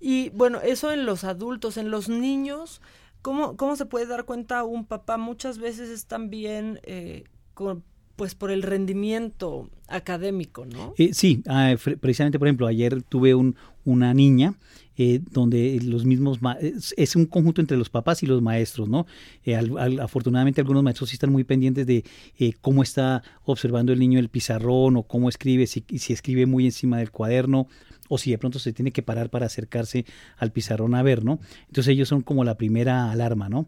Y bueno, eso en los adultos, en los niños, ¿cómo, cómo se puede dar cuenta un papá? Muchas veces es también eh, con- pues por el rendimiento académico, ¿no? Eh, sí, ah, precisamente, por ejemplo, ayer tuve un, una niña eh, donde los mismos, es, un conjunto entre los papás y los maestros, ¿no? Eh, al- afortunadamente algunos maestros sí están muy pendientes de eh, cómo está observando el niño el pizarrón o cómo escribe, si, si escribe muy encima del cuaderno o si de pronto se tiene que parar para acercarse al pizarrón a ver, ¿no? Entonces ellos son como la primera alarma, ¿no?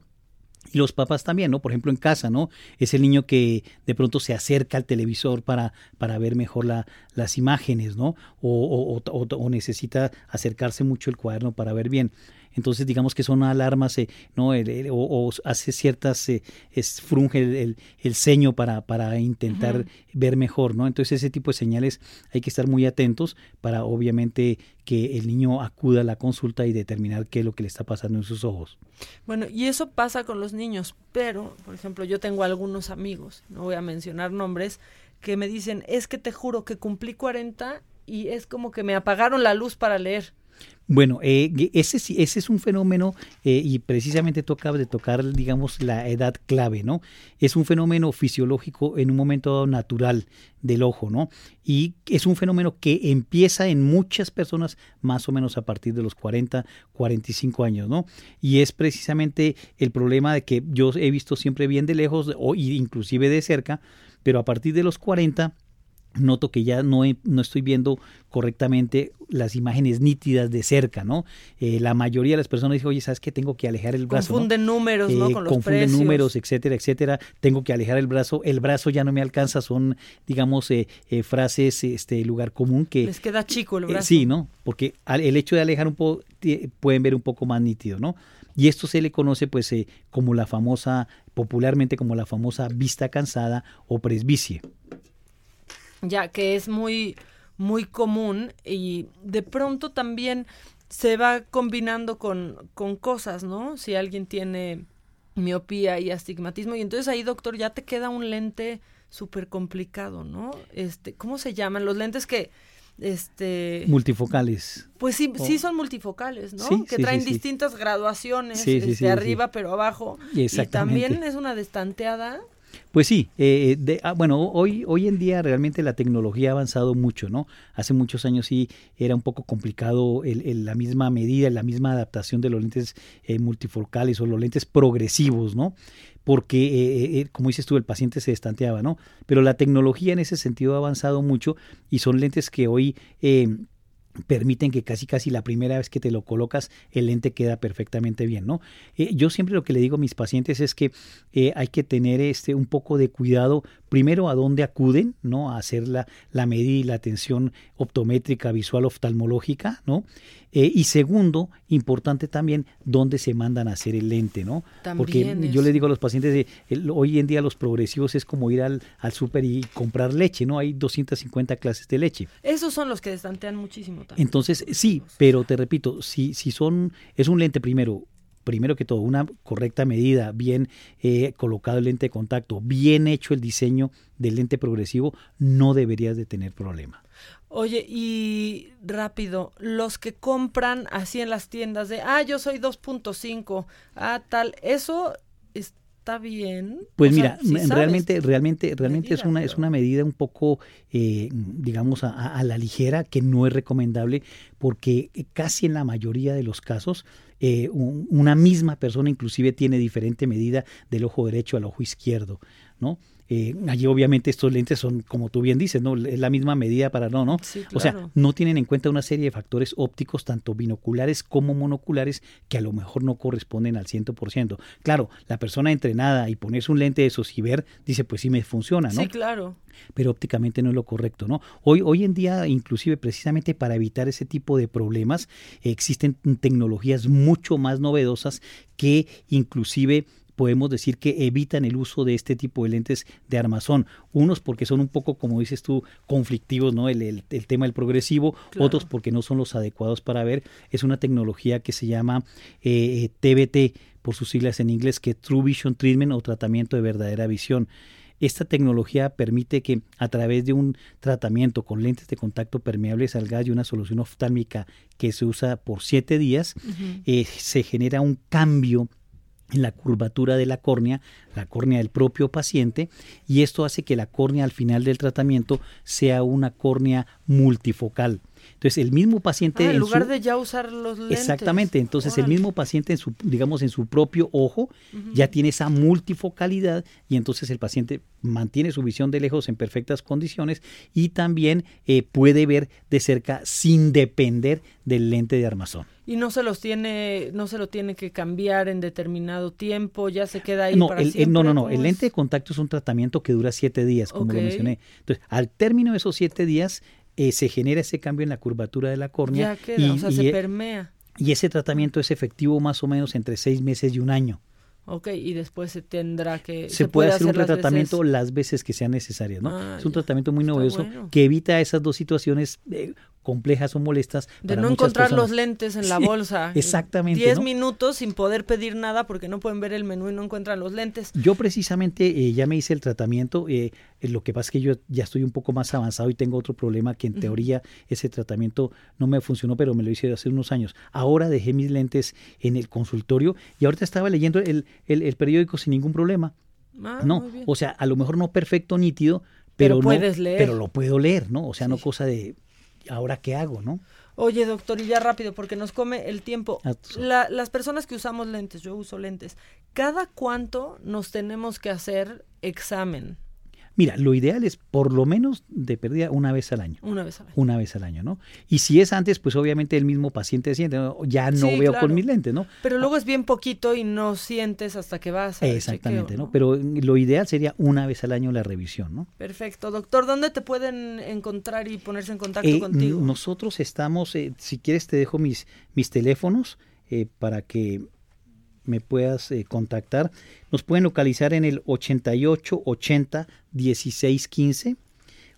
Y los papás también, ¿no? Por ejemplo, en casa, ¿no? Es el niño que de pronto se acerca al televisor para, para ver mejor la, las imágenes, ¿no? O, o- necesita acercarse mucho el cuaderno para ver bien. Entonces, digamos que son alarmas, eh, ¿no? El- el- o, o hace ciertas, eh, es, frunge el, ceño para, para intentar ver mejor, ¿no? Entonces, ese tipo de señales hay que estar muy atentos para, obviamente, que el niño acuda a la consulta y determinar qué es lo que le está pasando en sus ojos. Bueno, y eso pasa con los niños, pero, por ejemplo, yo tengo algunos amigos, no voy a mencionar nombres, que me dicen, es que te juro que cumplí 40 y es como que me apagaron la luz para leer. Bueno, eh, ese, ese es un fenómeno eh, y precisamente tú acabas de tocar, digamos, la edad clave, ¿no? Es un fenómeno fisiológico en un momento natural del ojo, ¿no? Y es un fenómeno que empieza en muchas personas más o menos a partir de los 40, 45 años, ¿no? Y es precisamente el problema de que yo he visto siempre bien de lejos o inclusive de cerca, pero a partir de los 40 noto que ya no, he- no estoy viendo correctamente las imágenes nítidas de cerca, ¿no? Eh, la mayoría de las personas dicen, oye, ¿sabes qué? Tengo que alejar el brazo. ¿no? Confunden números, ¿no? Eh, Con los confunden precios. números, etcétera, etcétera. Tengo que alejar el brazo. El brazo ya no me alcanza. Son, digamos, eh, frases, este, lugar común que... Les queda chico el brazo. sí, ¿no? Porque al- el hecho de alejar un poco, pueden ver un poco más nítido, ¿no? Y esto se le conoce, pues, eh, como la famosa, popularmente como la famosa vista cansada o presbicie. Ya que es muy muy común y de pronto también se va combinando con, con cosas, ¿no? Si alguien tiene miopía y astigmatismo y entonces ahí doctor ya te queda un lente súper complicado, ¿no? Este, ¿cómo se llaman? Los lentes que este Multifocales. pues sí, sí son multifocales, ¿no? Sí, que sí, traen sí, distintas graduaciones, este, arriba pero abajo. Y también es una destanteada. Pues sí, eh, de- ah, bueno, hoy, hoy en día realmente la tecnología ha avanzado mucho, ¿no? Hace muchos años sí era un poco complicado el, el- la misma medida, la misma adaptación de los lentes eh, multifocales o los lentes progresivos, ¿no? Porque, eh, eh, como dices tú, el paciente se estanteaba, ¿no? Pero la tecnología en ese sentido ha avanzado mucho y son lentes que hoy... permiten que casi casi la primera vez que te lo colocas el lente queda perfectamente bien, ¿no? Eh, yo siempre lo que le digo a mis pacientes es que eh, hay que tener este un poco de cuidado primero a dónde acuden, ¿no? A hacer la, la medida y la atención optométrica, visual, oftalmológica, ¿no? Eh, y segundo, importante también, dónde se mandan a hacer el lente, ¿no? Porque También yo eso. le digo a los pacientes, de, el- hoy en día los progresivos es como ir al, al súper y comprar leche, ¿no? Hay 250 clases de leche. Esos son los que destantean muchísimo también. Entonces, sí, pero te repito, si, si son, es un lente primero, primero que todo, una correcta medida, bien eh, colocado el lente de contacto, bien hecho el diseño del lente progresivo, no deberías de tener problema. Oye, y rápido, los que compran así en las tiendas de, ah, yo soy 2.5, ah, tal, eso está bien. Pues O sea, mira, sabes. realmente, realmente, realmente es una, es una medida un poco, eh, digamos, a, a- a la ligera, que no es recomendable, porque casi en la mayoría de los casos, eh, un- una misma persona inclusive tiene diferente medida del ojo derecho al ojo izquierdo, ¿no? Eh, allí obviamente estos lentes son, como tú bien dices, ¿no? Es la misma medida para no, ¿no? Sí, O sea, claro. no tienen en cuenta una serie de factores ópticos, tanto binoculares como monoculares, que a lo mejor no corresponden al 100%. Claro, la persona entrenada y ponerse un lente de esos y ver, dice, pues sí me funciona, ¿no? Sí, claro. pero ópticamente no es lo correcto, ¿no? Hoy, hoy en día, inclusive precisamente para evitar ese tipo de problemas, existen tecnologías mucho más novedosas que inclusive podemos decir que evitan el uso de este tipo de lentes de armazón. Unos porque son un poco, como dices tú, conflictivos, ¿no? El, el- el tema del progresivo, Claro. otros porque no son los adecuados para ver. Es una tecnología que se llama eh, TBT, por sus siglas en inglés, que es True Vision Treatment o tratamiento de verdadera visión. Esta tecnología permite que a través de un tratamiento con lentes de contacto permeables al gas y una solución oftálmica que se usa por siete días, eh, se genera un cambio la curvatura de la córnea, la córnea del propio paciente, y esto hace que la córnea al final del tratamiento sea una córnea multifocal. Entonces, el mismo paciente Ah, en en lugar su- de ya usar los lentes. Exactamente, entonces el mismo paciente en su, digamos, en su propio ojo ya tiene esa multifocalidad y entonces el paciente mantiene su visión de lejos en perfectas condiciones y también eh, puede ver de cerca sin depender del lente de armazón. Y no se los tiene, no se lo tiene que cambiar en determinado tiempo, ya se queda ahí No, para el, el- siempre. no, no, no, ¿cómo el lente de contacto es un tratamiento que dura siete días, como lo mencioné. Entonces, al término de esos siete días, eh, se genera ese cambio en la curvatura de la córnea. Ya queda, o sea, se eh, permea. y ese tratamiento es efectivo más o menos entre seis meses y un año. Ok, y después se tendrá que... Se, puede, hacer, un tratamiento las veces que sean necesarias, ¿no? Ah, es un ya. tratamiento muy novedoso bueno. que evita esas dos situaciones eh, complejas o molestas. De para no encontrar los lentes en la Sí, bolsa. (laughs) Exactamente. Diez ¿no? minutos sin poder pedir nada porque no pueden ver el menú y no encuentran los lentes. Yo precisamente eh, ya me hice el tratamiento. eh, lo que pasa es que yo ya estoy un poco más avanzado y tengo otro problema que en teoría ese tratamiento no me funcionó, pero me lo hice hace unos años. Ahora dejé mis lentes en el consultorio y ahorita estaba leyendo el, el- el periódico sin ningún problema. Ah, no, o sea, a lo mejor no perfecto, nítido, Pero pero, no- puedes leer. pero lo puedo leer, ¿no? O sea, no cosa de ahora qué hago, ¿no? Oye, doctor, y ya rápido, porque nos come el tiempo. A tus La- las personas que usamos lentes, yo uso lentes, ¿cada cuánto nos tenemos que hacer examen? Mira, lo ideal es por lo menos de pérdida una vez al año. Una vez al año. Una vez al año, ¿no? Y si es antes, pues obviamente el mismo paciente siente, ¿no? ya no Sí, veo claro. con mis lentes, ¿no? Pero luego es bien poquito y no sientes hasta que vas al Exactamente, chequeo, ¿no? Pero lo ideal sería una vez al año la revisión, ¿no? Perfecto. Doctor, ¿dónde te pueden encontrar y ponerse en contacto Eh, contigo? nosotros estamos, eh, si quieres te dejo mis, mis teléfonos eh, para que me puedas eh, contactar. Nos pueden localizar en el 88 80 16 15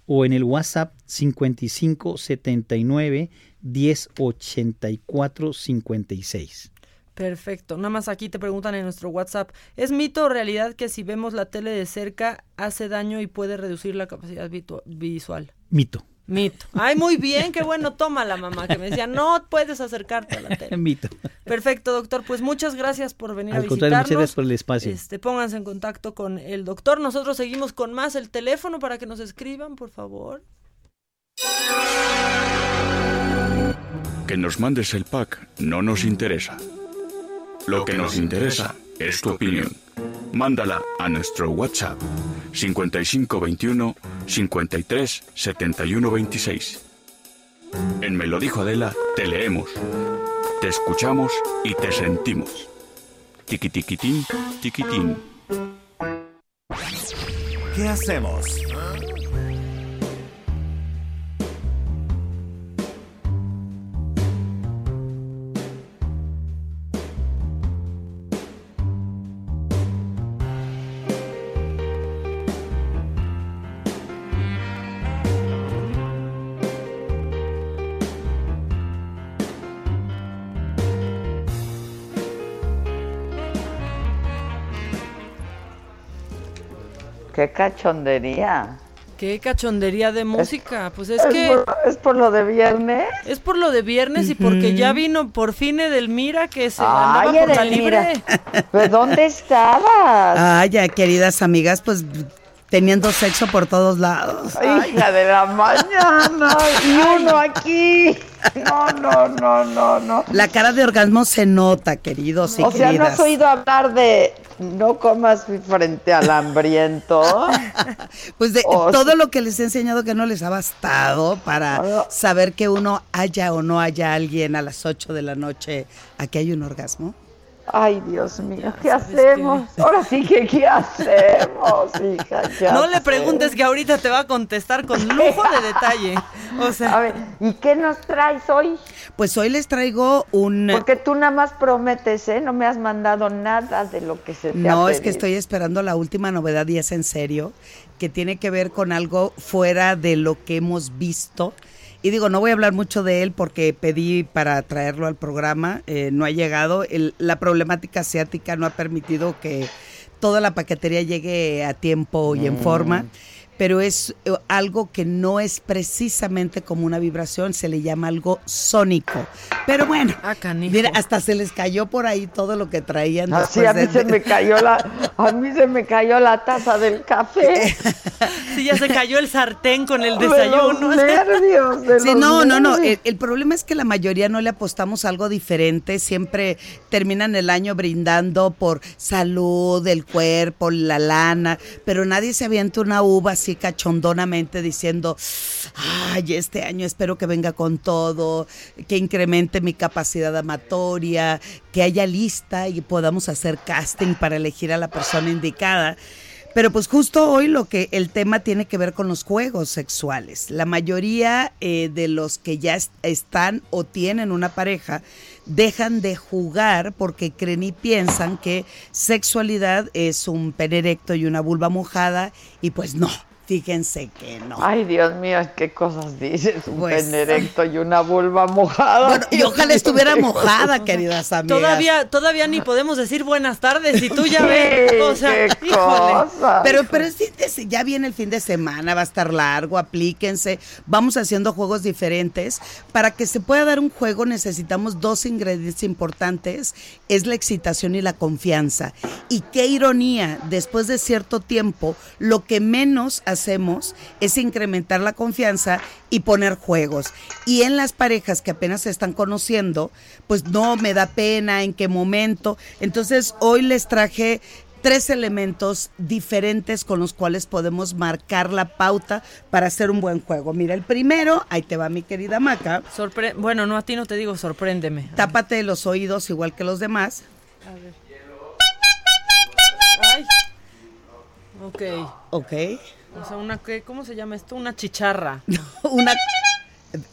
o en el WhatsApp 55 79 10 84 56. Perfecto. Nada más aquí te preguntan en nuestro WhatsApp, ¿es mito o realidad que si vemos la tele de cerca hace daño y puede reducir la capacidad visual? Mito. Mito. Ay, muy bien, qué bueno, toma la mamá, que me decía, no puedes acercarte a la tele. (laughs) Mito. Perfecto, doctor. Pues muchas gracias por venir a Al contrario, visitarnos. muchas gracias por el espacio. Este, pónganse en contacto con el doctor. Nosotros seguimos con más el teléfono para que nos escriban, por favor. Que nos mandes el pack no nos interesa. Lo que nos interesa es tu opinión. Mándala a nuestro WhatsApp 5521 53 71 26. En Me lo dijo Adela, te leemos, te escuchamos y te sentimos. Tiquitiquitín, tiquitín. ¿Qué hacemos? Qué cachondería. Qué cachondería de música. Pues es es que por- es por lo de viernes. es por lo de viernes y porque ya vino por fin Edelmira que se andaba Ay, por la Edelmira. libre. ¿Pues dónde estabas? Ay, ya, queridas amigas, pues teniendo sexo por todos lados. Hija de la mañana. Y uno aquí. No, no, no, no, no. La cara de orgasmo se nota, queridos y O sea, ¿no has oído hablar de no comas frente al hambriento? (laughs) Pues de O todo lo que les he enseñado que no les ha bastado para saber que uno haya o no haya alguien a las 8 de la noche, aquí hay un orgasmo. Ay, Dios mío, ¿qué hacemos? Ahora sí que, ¿qué hacemos, hija? ¿Qué No le preguntes que ahorita te va a contestar con (laughs) lujo de detalle. O sea, A ver, ¿y qué nos traes hoy? Pues hoy les traigo un... Porque tú nada más prometes, ¿eh? No me has mandado nada de lo que se te No, ha es que estoy esperando la última novedad y es en serio, que tiene que ver con algo fuera de lo que hemos visto. Y digo, no voy a hablar mucho de él porque pedí para traerlo al programa, eh, no ha llegado. El- la problemática asiática no ha permitido que toda la paquetería llegue a tiempo y en Mm. forma. Pero es eh, algo que no es precisamente como una vibración, se le llama algo sónico. Pero bueno, mira, hasta se les cayó por ahí todo lo que traían. Así después a mí de- se (laughs) me cayó la, a mí se me cayó la taza del café. (laughs) sí, ya se cayó el sartén con el De desayuno. los (laughs) nervios, de Sí, los no, no, no. El, el problema es que la mayoría no le apostamos a algo diferente. Siempre terminan el año brindando por salud, el cuerpo, la lana, pero nadie se avienta una uva así cachondonamente diciendo, ay, este año espero que venga con todo, que incremente mi capacidad amatoria, que haya lista y podamos hacer casting para elegir a la persona indicada. Pero pues justo hoy lo que el tema tiene que ver con los juegos sexuales. La mayoría eh, de los que ya est- están o tienen una pareja dejan de jugar porque creen y piensan que sexualidad es un pene erecto y una vulva mojada y pues no, fíjense que no. Ay, Dios mío, qué cosas dices. Un Pues- pene erecto y una vulva mojada. Bueno, y ojalá estuviera mojada, queridas amigas. Todavía, todavía ni podemos decir buenas tardes y tú ya Sí, ves. O sea, qué híjole. Pero, pero es fin de se- ya viene el fin de semana, va a estar largo, aplíquense. Vamos haciendo juegos diferentes. Para que se pueda dar un juego necesitamos dos ingredientes importantes. Es la excitación y la confianza. Y qué ironía, después de cierto tiempo, lo que menos hacemos es incrementar la confianza y poner juegos. Y en las parejas que apenas se están conociendo, pues no me da pena, en qué momento. Entonces hoy les traje tres elementos diferentes con los cuales podemos marcar la pauta para hacer un buen juego. Mira, el primero, ahí te va mi querida Maca. Sorpre- bueno, no, a ti no te digo, sorpréndeme. Tápate los oídos igual que los demás. A ver. Ay. Ok. Ok. O sea, una, ¿qué? ¿cómo se llama esto? Una chicharra. (laughs) Una.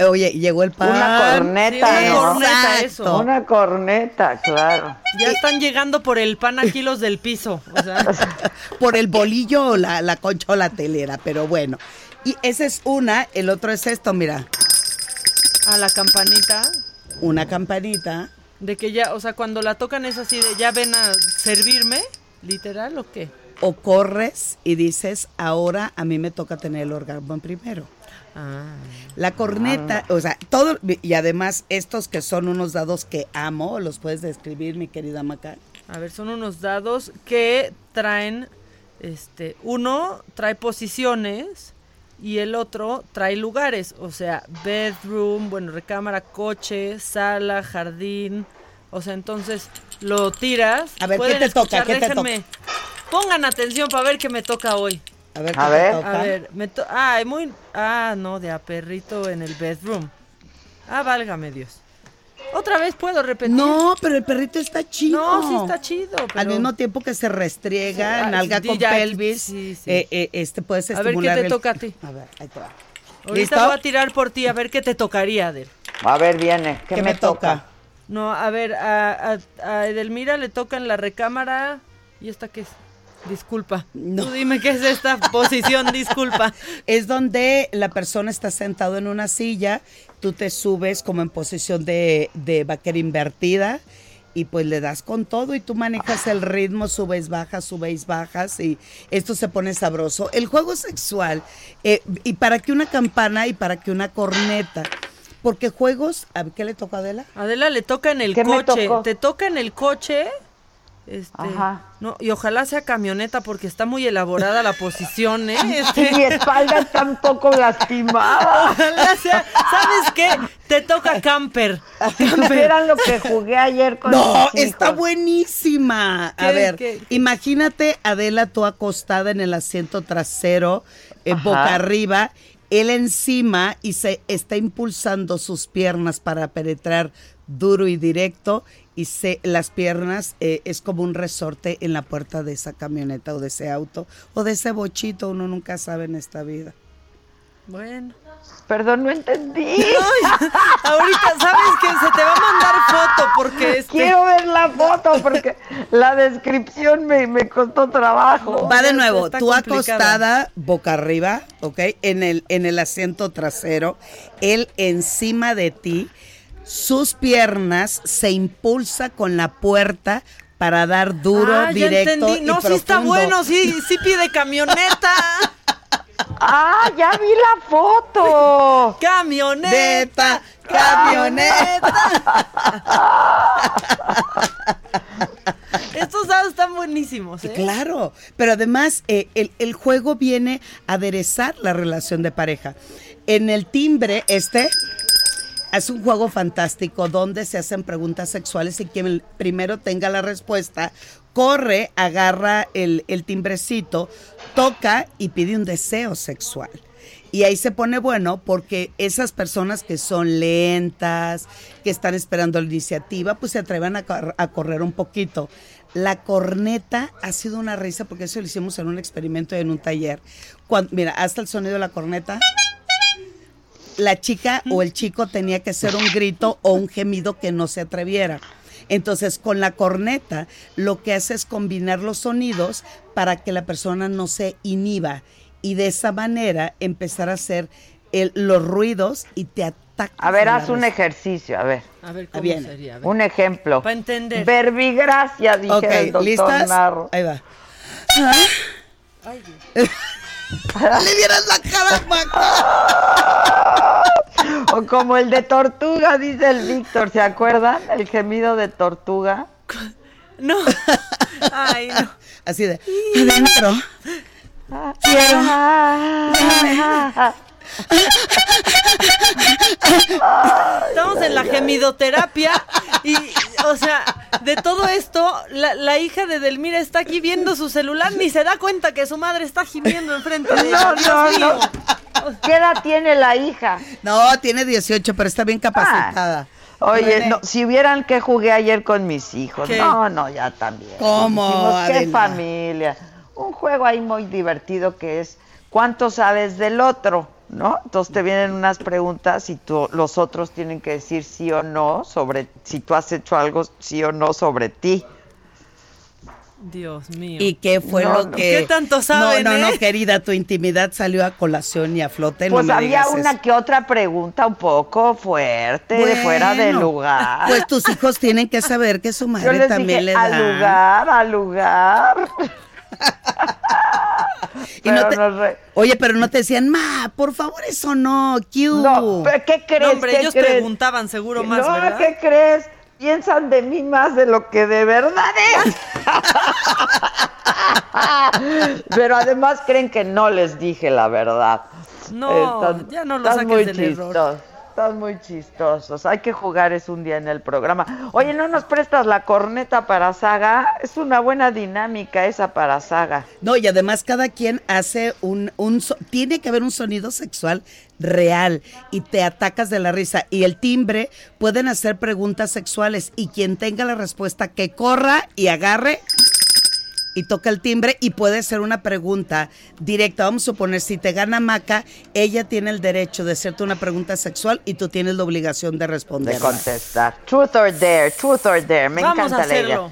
Oye, llegó el pan. Una corneta, Sí, una ¿no? corneta, eso. Una corneta, claro. Ya están llegando por el pan aquí los del piso. O sea, (laughs) Por el bolillo o la, la concha o la telera, pero bueno. Y esa es una, el otro es esto, mira. a la campanita. Una campanita. De que ya, o sea, cuando la tocan es así de, ¿ya ven a servirme? ¿Literal o qué? O corres y dices, ahora a mí me toca tener el orgasmo primero. Ah. La corneta, o sea, todo, y además estos que son unos dados que amo, ¿los puedes describir, mi querida Maca? A ver, son unos dados que traen, este, uno trae posiciones y el otro trae lugares, o sea, bedroom, bueno, recámara, coche, sala, jardín, o sea, entonces lo tiras. A ver, ¿qué te toca? ¿Qué te déjenme- Pongan atención para ver qué me toca hoy. A ver, A ¿qué ver. toca? A ver, me to Ay, muy. Ah, no, de a perrito en el bedroom. Ah, válgame Dios. Otra vez puedo repetir. No, pero el perrito está chido. No, sí está chido. Al mismo tiempo que se restriega, Sí, ah, nalga sí, con ya, pelvis, sí, sí. eh, eh, este puedes A ver qué estimular te el- toca a ti. A ver, ahí te va. Ahorita ¿Listo? voy a tirar por ti a ver qué te tocaría, Adel. A ver, viene. ¿Qué, ¿Qué me, me toca? toca? No, a ver, a, a, a Edelmira le toca en la recámara. ¿Y esta qué es? Disculpa. No. Tú dime qué es esta posición, disculpa. (laughs) Es donde la persona está sentado en una silla, tú te subes como en posición de, de vaquera invertida y pues le das con todo y tú manejas el ritmo, subes, bajas, subes, bajas y esto se pone sabroso. El juego sexual, eh, y para que una campana y para que una corneta, porque juegos, ¿a qué le toca a Adela? Adela le toca en el ¿Qué me coche. tocó? Te toca en el coche. Este, Ajá. No, y ojalá sea camioneta porque está muy elaborada la posición, ¿eh? (laughs) Este, Mi espalda está un poco lastimada. (laughs) ojalá sea, ¿sabes qué? Te toca camper. Era lo que jugué ayer con (laughs) No, mis está buenísima. A ¿Qué, ver, qué, qué? imagínate Adela tú acostada en el asiento trasero, eh, boca arriba, él encima y se está impulsando sus piernas para penetrar duro y directo y se, las piernas eh, es como un resorte en la puerta de esa camioneta o de ese auto o de ese bochito, uno nunca sabe en esta vida. Bueno. Perdón, no entendí. (laughs) Ahorita, ¿sabes que Se te va a mandar foto porque este... Quiero ver la foto porque la descripción me, me costó trabajo. Va de nuevo, está tú complicada. acostada boca arriba, ¿ok? En el, en el asiento trasero, él encima de ti, sus piernas se impulsa con la puerta para dar duro, Ah, ya directo entendí. y No, sí está bueno, sí, sí pide camioneta. (laughs) Ah, ya vi la foto. Camioneta, Neta, (laughs) Estos dados están buenísimos, ¿eh? Claro, pero además eh, el, el juego viene a aderezar la relación de pareja. En el timbre, este es un juego fantástico donde se hacen preguntas sexuales y quien primero tenga la respuesta corre, agarra el, timbrecito, toca y pide un deseo sexual. Y ahí se pone bueno porque esas personas que son lentas, que están esperando la iniciativa, pues se atrevan a, a correr un poquito. La corneta ha sido una risa porque eso lo hicimos en un experimento en un taller. Cuando, mira, hasta el sonido de la corneta. La chica o el chico tenía que hacer un grito o un gemido que no se atreviera. Entonces, con la corneta, lo que hace es combinar los sonidos para que la persona no se inhiba y de esa manera empezar a hacer el- los ruidos y te ataca. A ver, haz un ejercicio, a ver. A ver, ¿cómo Bien. sería? Un ejemplo. Para entender. Verbigracia, dije el doctor ¿listas? Narro. Ahí va. Ay, Dios. (laughs) Le vieras la cara, (laughs) O como el de tortuga, dice el Víctor, ¿se acuerdan? El gemido de tortuga. No. Ay, no. Así de adentro. Quiero. Estamos en la gemidoterapia y, o sea, de todo esto, la, la hija de Delmira está aquí viendo su celular, ni se da cuenta que su madre está gimiendo enfrente de ella. No, Dios no, mío. no. ¿Qué edad tiene la hija? No, tiene 18, pero está bien capacitada. Oye, René. no, si vieran que jugué ayer con mis hijos. ¿Qué? No, no, ya también. ¿Cómo, Dijimos, qué Adela? familia. Un juego ahí muy divertido que es ¿cuánto sabes del otro? ¿No? Entonces te vienen unas preguntas y tú, los otros tienen que decir sí o no sobre si tú has hecho algo sí o no sobre ti. Dios mío. ¿Y qué fue No, lo no. que.? ¿Qué tanto saben, No, no, no, eh? querida, tu intimidad salió a colación y a flote. no Pues me había una eso. que otra pregunta un poco fuerte, Bueno, fuera de lugar. Pues tus hijos tienen que saber que su Yo madre les también dije, le da. al lugar, al lugar. Y no te- re- Oye, pero no te decían, ma, por favor, eso no, Q. No, pero ¿qué crees? No, hombre, ¿Qué ellos crees? preguntaban seguro más, no, ¿verdad? ¿qué crees? Piensan de mí más de lo que de verdad es. (laughs) Pero además creen que no les dije la verdad. No, ya no lo están saques muy del error. Están muy chistosos. Hay que jugar es un día en el programa. Oye, ¿no nos prestas la corneta para Saga? Es una buena dinámica esa para Saga. No, y además cada quien hace un, un tiene que haber un sonido sexual real y te atacas de la risa. Y el timbre pueden hacer preguntas sexuales y quien tenga la respuesta que corra y agarre y toca el timbre y puede ser una pregunta directa. Vamos a suponer, si te gana Maca, ella tiene el derecho de hacerte una pregunta sexual y tú tienes la obligación de de responder. contestar. Truth or dare, truth or dare. Me Vamos encanta a la idea. hacerlo.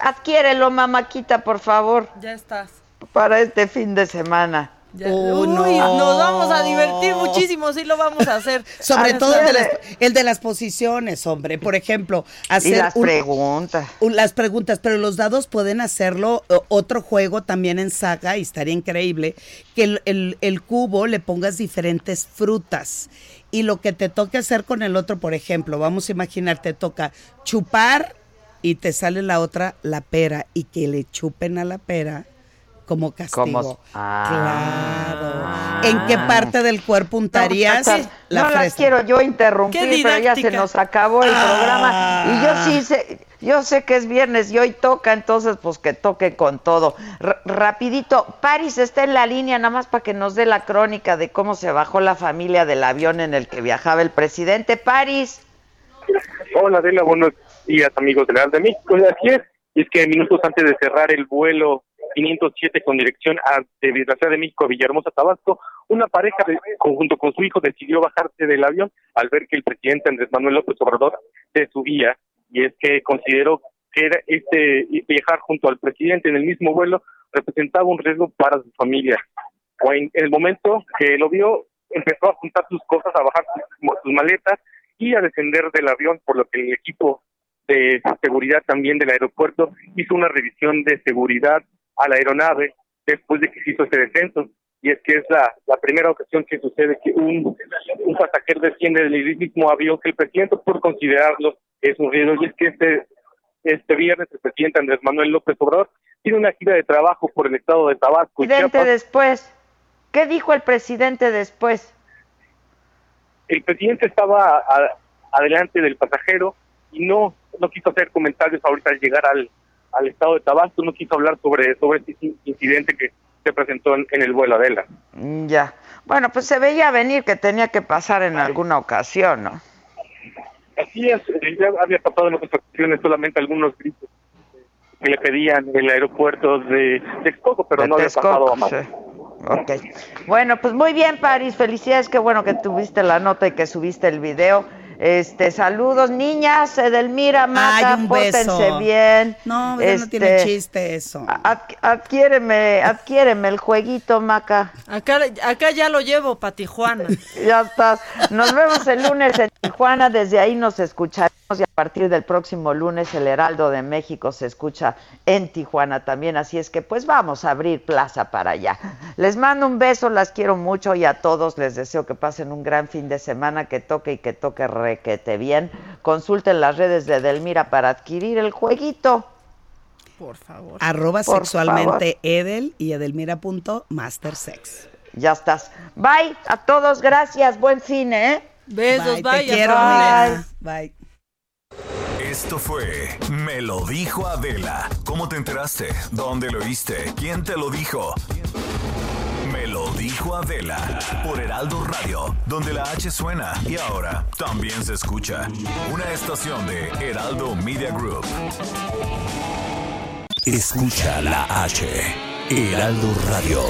Adquiérelo, mamáquita, por favor, Ya estás. para este fin de semana. Ya- Oh, Uy, no. nos vamos a divertir muchísimo, sí lo vamos a hacer. (laughs) Sobre Ah, todo el de, las, el de las posiciones, hombre. Por ejemplo, hacer Y las un- preguntas. un- las preguntas, pero los dados pueden hacerlo otro juego también en saga y estaría increíble que el, el- el cubo le pongas diferentes frutas y lo que te toque hacer con el otro, por ejemplo, vamos a imaginar, te toca chupar y te sale la otra, la pera, y que le chupen a la pera como castigo. Como- Ah. Claro. ¿En qué parte del cuerpo untarías No, la no las quiero yo interrumpir, Qué pero ya se nos acabó el Ah. programa. Y yo sí sé, yo sé que es viernes y hoy toca, entonces pues que toque con todo. R- rapidito, Paris está en la línea nada más para que nos dé la crónica de cómo se bajó la familia del avión en el que viajaba el presidente. Paris. Hola Adela, buenos días amigos de la de México. Pues así es, y es que minutos antes de cerrar el vuelo 507 con dirección a, de la Ciudad de México a Villahermosa, Tabasco, una pareja de- junto con su hijo decidió bajarse del avión al ver que el presidente Andrés Manuel López Obrador se subía y es que consideró que era este viajar junto al presidente en el mismo vuelo representaba un riesgo para su familia. En el momento que lo vio, empezó a juntar sus cosas, a bajar sus, sus maletas y a descender del avión, por lo que el equipo de seguridad también del aeropuerto hizo una revisión de seguridad a la aeronave después de que se hizo ese descenso. Y es que es la, la primera ocasión que sucede que un, un pasajero desciende del mismo avión que el presidente por considerarlo es un riesgo. Y es que este, este viernes el presidente Andrés Manuel López Obrador tiene una gira de trabajo por el estado de Tabasco y Presidente Chiapas. después. ¿Qué dijo el presidente después? el presidente estaba a- adelante del pasajero y no no quiso hacer comentarios ahorita al llegar al, al estado de Tabasco, no quiso hablar sobre sobre este in- incidente que se presentó en, en el vuelo Adela. Mm, Ya. Bueno, pues se veía venir que tenía que pasar en alguna ocasión, ¿no? Así es, eh, ya había pasado en otras ocasiones solamente algunos gritos que le pedían el aeropuerto de Texcoco, pero De no había pasado a Texcoco, más. sí. Ok. Bueno, pues muy bien, Paris. Felicidades. Qué bueno que tuviste la nota y que subiste el video. Este, saludos, niñas. Edelmira, Maca, Ay, un pórtense beso. bien. No, ya no tiene Este, chiste eso. ad- adquiéreme, adquiéreme el jueguito, Maca. Acá, acá ya lo llevo para Tijuana. (laughs) Ya estás. Nos vemos el lunes en Tijuana. Desde ahí nos escucharemos y a partir del próximo lunes el Heraldo de México se escucha en Tijuana también. Así es que pues vamos a abrir plaza para allá. Les mando un beso, las quiero mucho y a todos les deseo que pasen un gran fin de semana, que toque y que toque requete bien. Consulten las redes de Delmira para adquirir el jueguito. Por favor. Arroba Por sexualmente Edel y edelmira.mastersex. Ya estás. Bye a todos, gracias. Buen fin, ¿eh? Besos, Bye, bye. te quiero, amiga. Bye. Esto fue Me lo dijo Adela. ¿Cómo te enteraste? ¿Dónde lo oíste? ¿Quién te lo dijo? Me lo dijo Adela por Heraldo Radio, donde la H suena y ahora también se escucha. Una estación de Heraldo Media Group. Escucha la H. Heraldo Radio.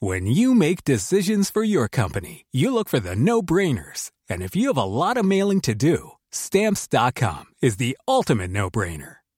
When you make decisions for your company, you look for the no brainers. And if you have a lot of mailing to do, stamps.com is the ultimate no brainer.